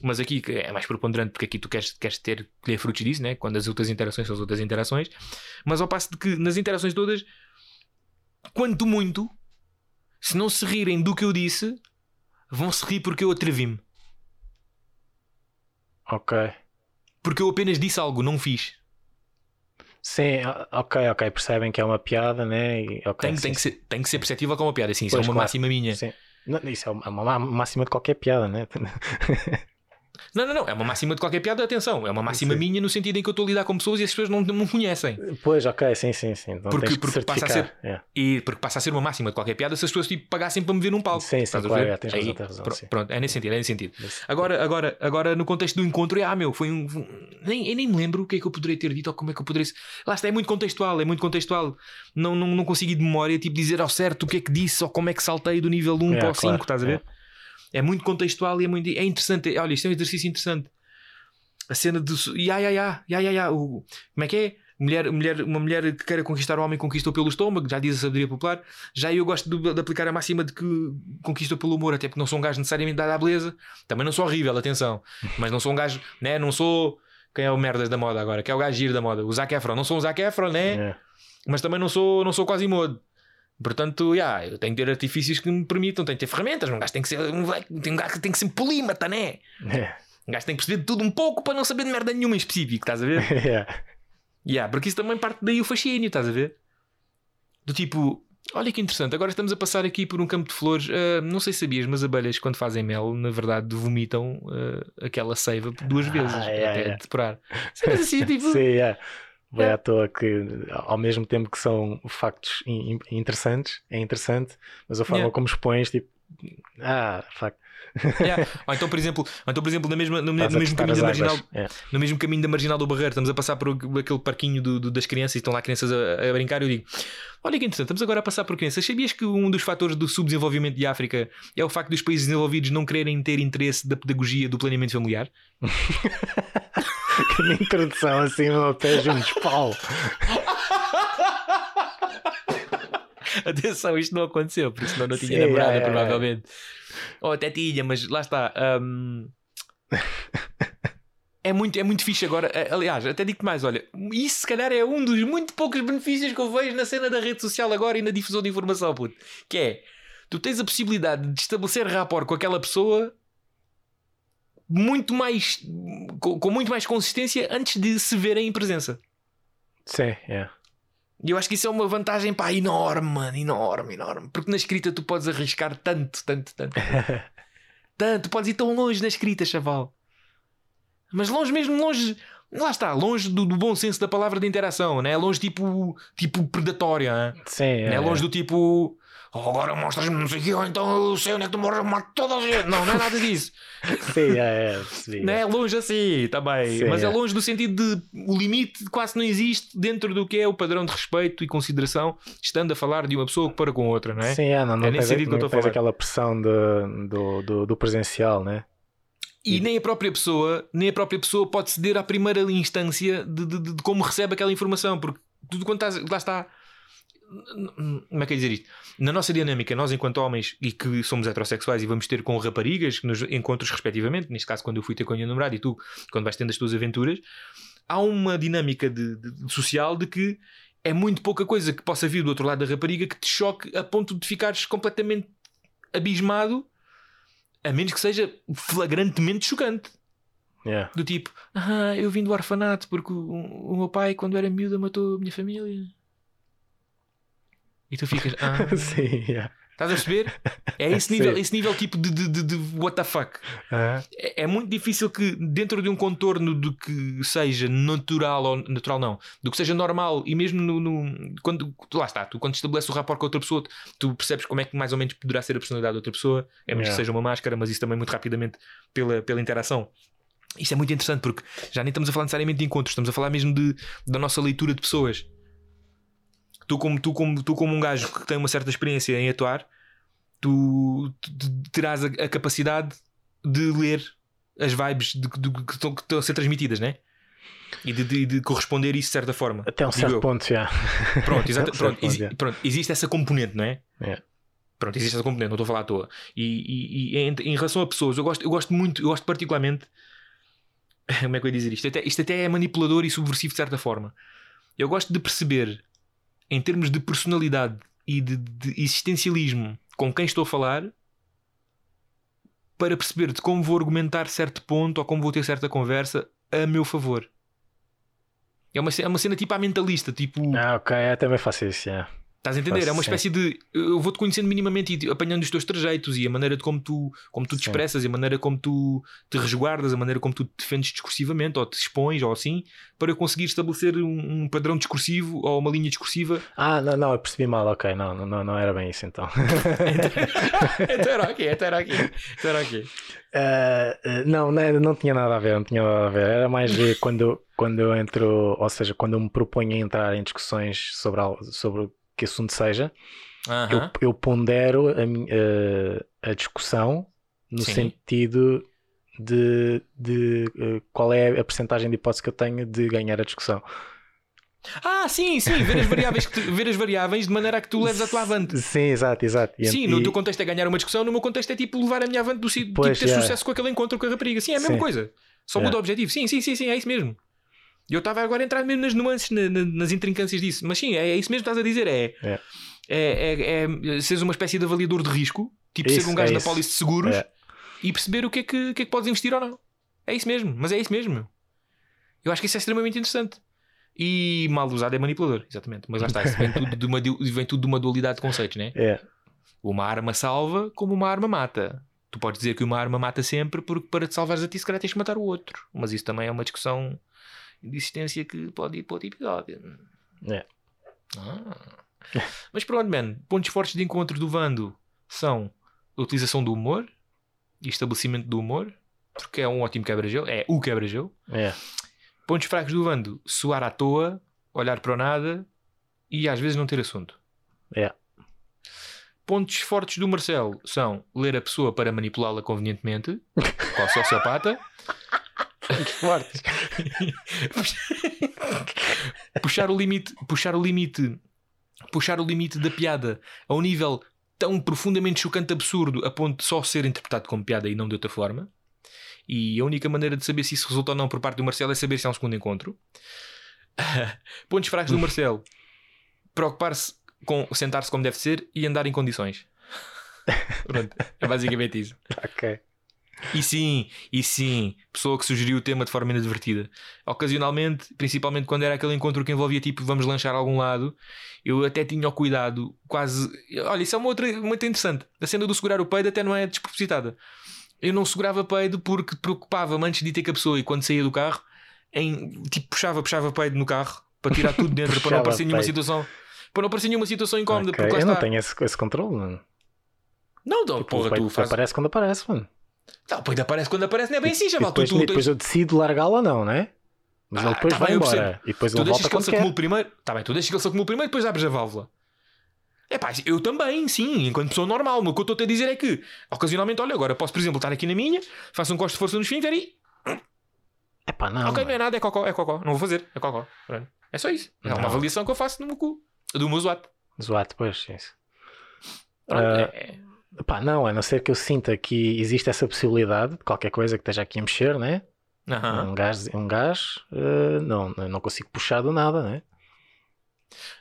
mas aqui é mais preponderante porque aqui tu queres, queres ter colher frutos disso, né? quando as outras interações são as outras interações, mas ao passo de que nas interações todas, quanto muito, se não se rirem do que eu disse, vão se rir porque eu atrevi-me. Ok. Porque eu apenas disse algo, não fiz. Sim, ok, ok. Percebem que é uma piada, né? E, ok, tem, sim, tem, que ser, tem que ser perceptível como uma piada. Assim, isso é uma claro. máxima minha. sim. Não, isso é uma, uma máxima de qualquer piada, né? Não, não, não. É uma máxima de qualquer piada. Atenção, é uma máxima Sim. minha no sentido em que eu estou a lidar com pessoas e as pessoas não, não me conhecem. Pois, ok, sim, sim, sim. Então Porque- porque passa a. Yeah. E porque passa a ser uma máxima de qualquer piada se as pessoas tipo, pagassem para me ver num palco. Sim, sim, claro, é, tens Aí, razão, tens razão, pro- sim. Pronto, é nesse sentido, é nesse sentido. Agora, agora, agora no contexto do encontro, ah, meu, foi um. Nem, eu nem me lembro o que é que eu poderia ter dito ou como é que eu poderia. Lá está, é muito contextual, é muito contextual. Não, não, não consigo ir de memória, tipo, dizer ao certo o que é que disse ou como é que saltei do nível 1 Yeah, para o 5, claro, estás a ver? É muito contextual e é muito. É interessante. Olha, isto é um exercício interessante. A cena do. Ya, ya, ya, ya, ya, ya. O, como é que é? Mulher, mulher, uma mulher que queira conquistar o homem conquistou pelo estômago, já diz a sabedoria popular. Já eu gosto de, de aplicar a máxima de que conquistou pelo humor, até porque não sou um gajo necessariamente dado à beleza. Também não sou horrível, atenção. Mas não sou um gajo, né? Não sou. Quem é o merdas da moda agora? Quem é o gajo giro da moda? O Zac Efron. Não sou um Zac Efron, né? Yeah. Mas também não sou, não sou quase modo. Portanto, yeah, eu tenho que ter artifícios que me permitam, tenho que ter ferramentas. Um gajo tem que ser um, tem um gajo que tem que ser polímata, né? Yeah. Um gajo tem que perceber de tudo um pouco para não saber de merda nenhuma em específico, estás a ver? Yeah. yeah, porque isso também parte daí o fascínio, estás a ver? Do tipo, olha que interessante, agora estamos a passar aqui por um campo de flores. ah, não sei se sabias, mas abelhas, quando fazem mel, na verdade, vomitam ah, aquela seiva duas vezes Ah, yeah, até yeah. depurar. Cenas assim, tipo. Sim, yeah. Vai Yeah. à toa que, ao mesmo tempo que são factos in- in- interessantes, é interessante, mas a forma Yeah. como expões, tipo, ah, fuck. Yeah. Ou então, por exemplo, então, por exemplo no, mesmo, no, no mesmo caminho da marginal. Yeah. no mesmo caminho da marginal do Barreiro, estamos a passar por aquele parquinho do- do- das crianças e estão lá crianças a, a brincar. Eu digo: Olha que interessante, estamos agora a passar por crianças. Sabias que um dos fatores do subdesenvolvimento de África é o facto dos países desenvolvidos não quererem ter interesse da pedagogia do planeamento familiar? Que minha introdução assim, meu pé juntos, pau. Atenção, isto não aconteceu, porque senão não tinha Sim, namorada, é, é, é. provavelmente. Ou até tinha, mas lá está. hum, É muito, é muito fixe agora. Eh, Aliás, até digo-te mais: olha, isso se calhar é um dos muito poucos benefícios que eu vejo na cena da rede social agora e na difusão de informação, puto. Que é, tu tens a possibilidade de estabelecer rapport com aquela pessoa muito mais com, com muito mais consistência antes de se verem em presença. Sim, yeah. E eu acho que isso é uma vantagem pá, enorme, mano, enorme, enorme. Porque na escrita tu podes arriscar tanto, tanto, tanto. tanto, podes ir tão longe na escrita, chaval. Mas longe mesmo, longe. Lá está, longe do, do bom senso da palavra de interação, né? Longe tipo, tipo predatória, né? Sim, é longe do tipo. "Oh, agora mostras-me não sei o quê, ou então eu sei onde é que tu moras, eu mato toda a gente. Não, não é nada disso. Sim, yeah, percebi, Não é longe assim, também. Sim, Mas é é. longe do sentido de o limite quase não existe dentro do que é o padrão de respeito e consideração, estando a falar de uma pessoa que para com outra, não é? Sim, yeah, não, não É nesse sentido que eu estou a falar. aquela pressão de, do, do, do presencial, né? E nem a própria pessoa, nem a própria pessoa pode ceder à primeira instância de, de- de- de como recebe aquela informação, porque tudo quanto estás, lá está. Como é que é dizer isto? Na nossa dinâmica, nós enquanto homens e que somos heterossexuais e vamos ter com raparigas nos encontros respectivamente, neste caso quando eu fui ter com a minha namorada e tu quando vais tendo as tuas aventuras, há uma dinâmica de, de- social de que é muito pouca coisa que possa vir do outro lado da rapariga que te choque a ponto de ficares completamente abismado, a menos que seja flagrantemente chocante. Yeah. Do tipo, ah, eu vim do orfanato porque o, o meu pai, quando era miúda, matou a minha família. E tu ficas, ah, Sim, yeah. Estás a perceber? É esse nível, esse nível tipo de, de, de, de what the fuck. Ah, É, é muito difícil que dentro de um contorno do que seja natural ou natural não, do que seja normal e mesmo no, no- quando lá está, tu quando estabeleces o rapport com outra pessoa, tu percebes como é que mais ou menos poderá ser a personalidade da outra pessoa, é mesmo que Yeah. seja uma máscara, mas isso também muito rapidamente pela, pela interação. Isso é muito interessante porque já nem estamos a falar necessariamente de encontros, estamos a falar mesmo de, da nossa leitura de pessoas. Tu como, tu, como, tu, como um gajo que tem uma certa experiência em atuar, tu, tu- terás a, a capacidade de ler as vibes de- de- que, estão, que estão a ser transmitidas, né? E de, de- de corresponder isso de certa forma. até um certo eu. ponto, já. Pronto, um pronto, ponto, já. pronto, existe essa componente, não é? É. Pronto, existe essa componente, não estou a falar à toa. E, e- e em, em relação a pessoas, eu gosto, eu gosto muito, eu gosto particularmente. Como é que eu ia dizer isto? Até, isto até é manipulador e subversivo de certa forma. Eu gosto de perceber, em termos de personalidade e de, de existencialismo com quem estou a falar, para perceber de como vou argumentar certo ponto ou como vou ter certa conversa a meu favor. É uma, é uma cena tipo à mentalista, tipo. Ah, ok, eu também faço isso, já. Estás a entender? É uma sim. espécie de. Eu vou-te conhecendo minimamente e apanhando os teus trajeitos e a maneira de como tu, como tu te Sim. expressas, e a maneira como tu te resguardas, a maneira como tu te defendes discursivamente ou te expões ou assim, para conseguir estabelecer um, um padrão discursivo ou uma linha discursiva. Ah, não, não, eu percebi mal, ok, não, não, não, era bem isso então. então era aqui, então era aqui. Então era. Ah, ah, não, não, não tinha nada a ver, não tinha nada a ver. Era mais quando, quando eu entro, ou seja, quando eu me proponho a entrar em discussões sobre, sobre que assunto seja, Aham. eu, eu pondero a, a, a discussão no Sim. sentido de, de eh, qual é a percentagem de hipótese que eu tenho de ganhar a discussão. Ah, sim, sim, ver as variáveis, tu- ver as variáveis de maneira a que tu leves a tua avante. Sim, exato, exato. E- Sim, no e- teu contexto é ganhar uma discussão, no meu contexto é tipo levar a minha avante do sítio, tipo ter já. sucesso com aquele encontro com a rapariga. Sim, é a mesma Sim. coisa. Só É. muda o objetivo. Sim, sim, sim, sim, é isso mesmo. E eu estava agora a entrar mesmo nas nuances, na- na- nas intrincâncias disso. Mas sim, é, é isso mesmo que estás a dizer. É, É. é, é, é seres uma espécie de avaliador de risco, tipo ser Isso, um gajo é da isso. pólice de seguros É. e perceber o que, é que, que é que podes investir ou não. É isso mesmo, mas é isso mesmo. Eu acho que isso é extremamente interessante. E mal usado é manipulador, exatamente. Mas lá está, isso vem tudo de uma, vem tudo de uma dualidade de conceitos, né? É, Uma arma salva como uma arma mata. Tu podes dizer que uma arma mata sempre porque para te salvares a ti se calhar tens de matar o outro. Mas isso também é uma discussão de existência que pode ir para outro episódio. É. Ah. Mas pronto, man. Pontos fortes de encontro do Vando são a utilização do humor e estabelecimento do humor, porque é um ótimo quebra-gelo. É o quebra-gelo. é. Pontos fracos do Vando, suar à toa, olhar para o nada e às vezes não ter assunto. É. Pontos fortes do Marcelo são ler a pessoa para manipulá-la convenientemente, qual sociopata, Fortes. puxar o limite, puxar o limite, puxar o limite da piada a um nível tão profundamente chocante absurdo a ponto de só ser interpretado como piada e não de outra forma. E a única maneira de saber se isso resulta ou não por parte do Marcelo é saber se há um segundo encontro. Pontos fracos do Marcelo. Preocupar-se com sentar-se como deve ser e andar em condições. Pronto, é basicamente isso. Ok. E sim, e sim, pessoa que sugeriu o tema de forma inadvertida. Ocasionalmente, principalmente quando era aquele encontro que envolvia tipo vamos lanchar a algum lado, eu até tinha o cuidado, quase. Olha, isso é uma outra muito interessante. A cena do segurar o peido até não é despropositada. Eu não segurava peido porque preocupava-me antes de ir ter com a pessoa e quando saía do carro, em tipo puxava, puxava peido no carro para tirar tudo dentro, para não aparecer nenhuma situação. Para não aparecer nenhuma situação incómoda, Ok, porque lá Eu não está. tenho esse, esse controle, mano. Não, não, Tipo, porra, tu fazes. aparece quando aparece, mano. Não, o peido aparece quando aparece, não é bem assim. Tu, depois, tu, tu, depois eu decido largá-lo ou não, né? Mas Ah, ele depois tá vai bem, embora. E depois Tu ele deixas volta que ele se acumule primeiro. Tá bem, tu deixas que ele se acumule primeiro e depois abres a válvula. É pá, eu também, sim, enquanto pessoa normal. O que eu estou a dizer é que, ocasionalmente, olha, agora posso, por exemplo, estar aqui na minha, faço um costo de força no esfíncter e. Epá, não. ok, não é nada, é cocó, é cocó. Não vou fazer, é cocó. É só isso. É uma Não. avaliação que eu faço no meu cu. Do meu zoate. Zoado, depois, isso. Pronto, Ah, é- Epá, não, a não ser que eu sinta que existe essa possibilidade de qualquer coisa que esteja aqui a mexer, né? Aham. Um gás, um gás eh, não, não consigo puxar do nada, né?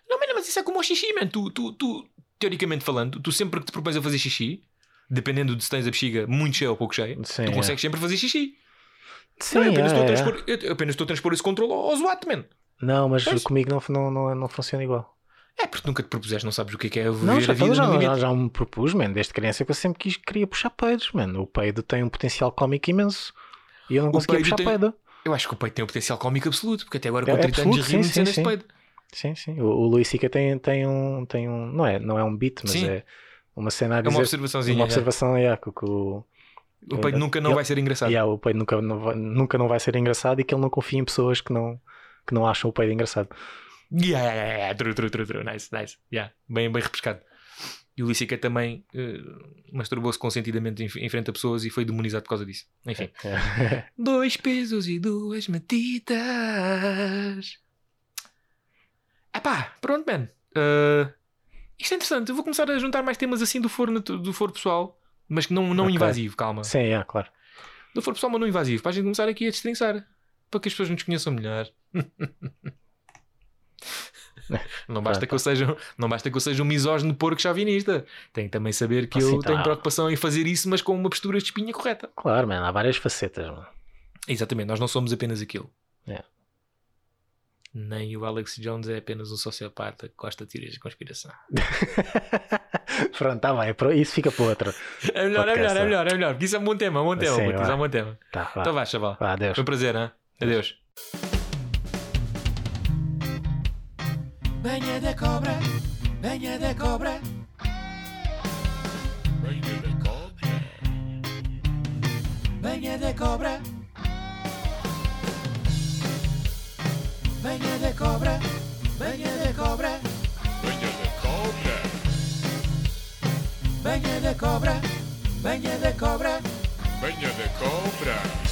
Não, mas, isso é como o xixi, man. Tu, tu, tu, teoricamente falando, tu sempre que te propões a fazer xixi, dependendo de se tens a bexiga muito cheia ou pouco cheia, Sim, tu é. consegues sempre fazer xixi. Sim, não, eu apenas, é, estou a é. transpor, eu apenas estou a transpor esse controle ao zoate, man. Não, mas Pois. comigo não, não, não, não funciona igual. É porque nunca te propuseste, não sabes o que é que é viver Não, a já, vida já, já, já me propus, man. Desde criança que eu sempre quis, queria puxar peidos, mano. O peido tem um potencial cómico imenso. E eu não O conseguia peido puxar tem- peido. Eu acho que o peito tem um potencial cómico absoluto, porque até agora com É 30 anos absoluto, sim, de cenas de sim. peido. Sim, sim. O, o Luís Sica tem, tem um. Tem um não, é, não é um beat, mas Sim. é uma cena a É dizer. uma observaçãozinha. uma já. observação, é, que, que o. O peito nunca não Ele- vai ser engraçado. Yeah, o peido nunca não, vai, nunca não vai ser engraçado e que ele não confia em pessoas que não, que não acham o peido engraçado. Yeah, yeah, yeah, yeah. True, true, true, true. Nice, nice. Yeah. Bem, bem repescado. E o C.K. também eh, masturbou-se consentidamente em, em frente a pessoas e foi demonizado por causa disso. Enfim. Dois pesos e duas medidas. Epá, pronto, man. Uh, isto é interessante. Eu vou começar a juntar mais temas assim do foro, do foro pessoal, mas que não, não Ok. invasivo, calma. Sim, é, claro. Do foro pessoal, mas não invasivo. Para a gente começar aqui a destrinçar. Para que as pessoas nos conheçam melhor. Não basta, que eu seja, não basta que eu seja um misógino porco chauvinista. Tenho que também saber que eu tá. tenho preocupação em fazer isso, mas com uma postura de espinha correta. Claro, mano. Há várias facetas, mano. Exatamente, nós não somos apenas aquilo. É. Nem o Alex Jones é apenas um sociopata que gosta de teorias de conspiração. Pronto, tá bem. Isso fica para outro. É melhor, é Podcast, melhor, é é. melhor, é melhor. Porque isso é um bom tema, é um bom tema. Sim, puto, isso vai. é um bom tema. Tá. Então vá, chaval. Vá, adeus. Foi um prazer, hein? Adeus. Venha de cobra, venha de cobra, Venha de cobra. venha de cobra. Venha de cobra, venha de cobra, Venha de cobra. venha de cobra, venha de cobra. Venha de cobra.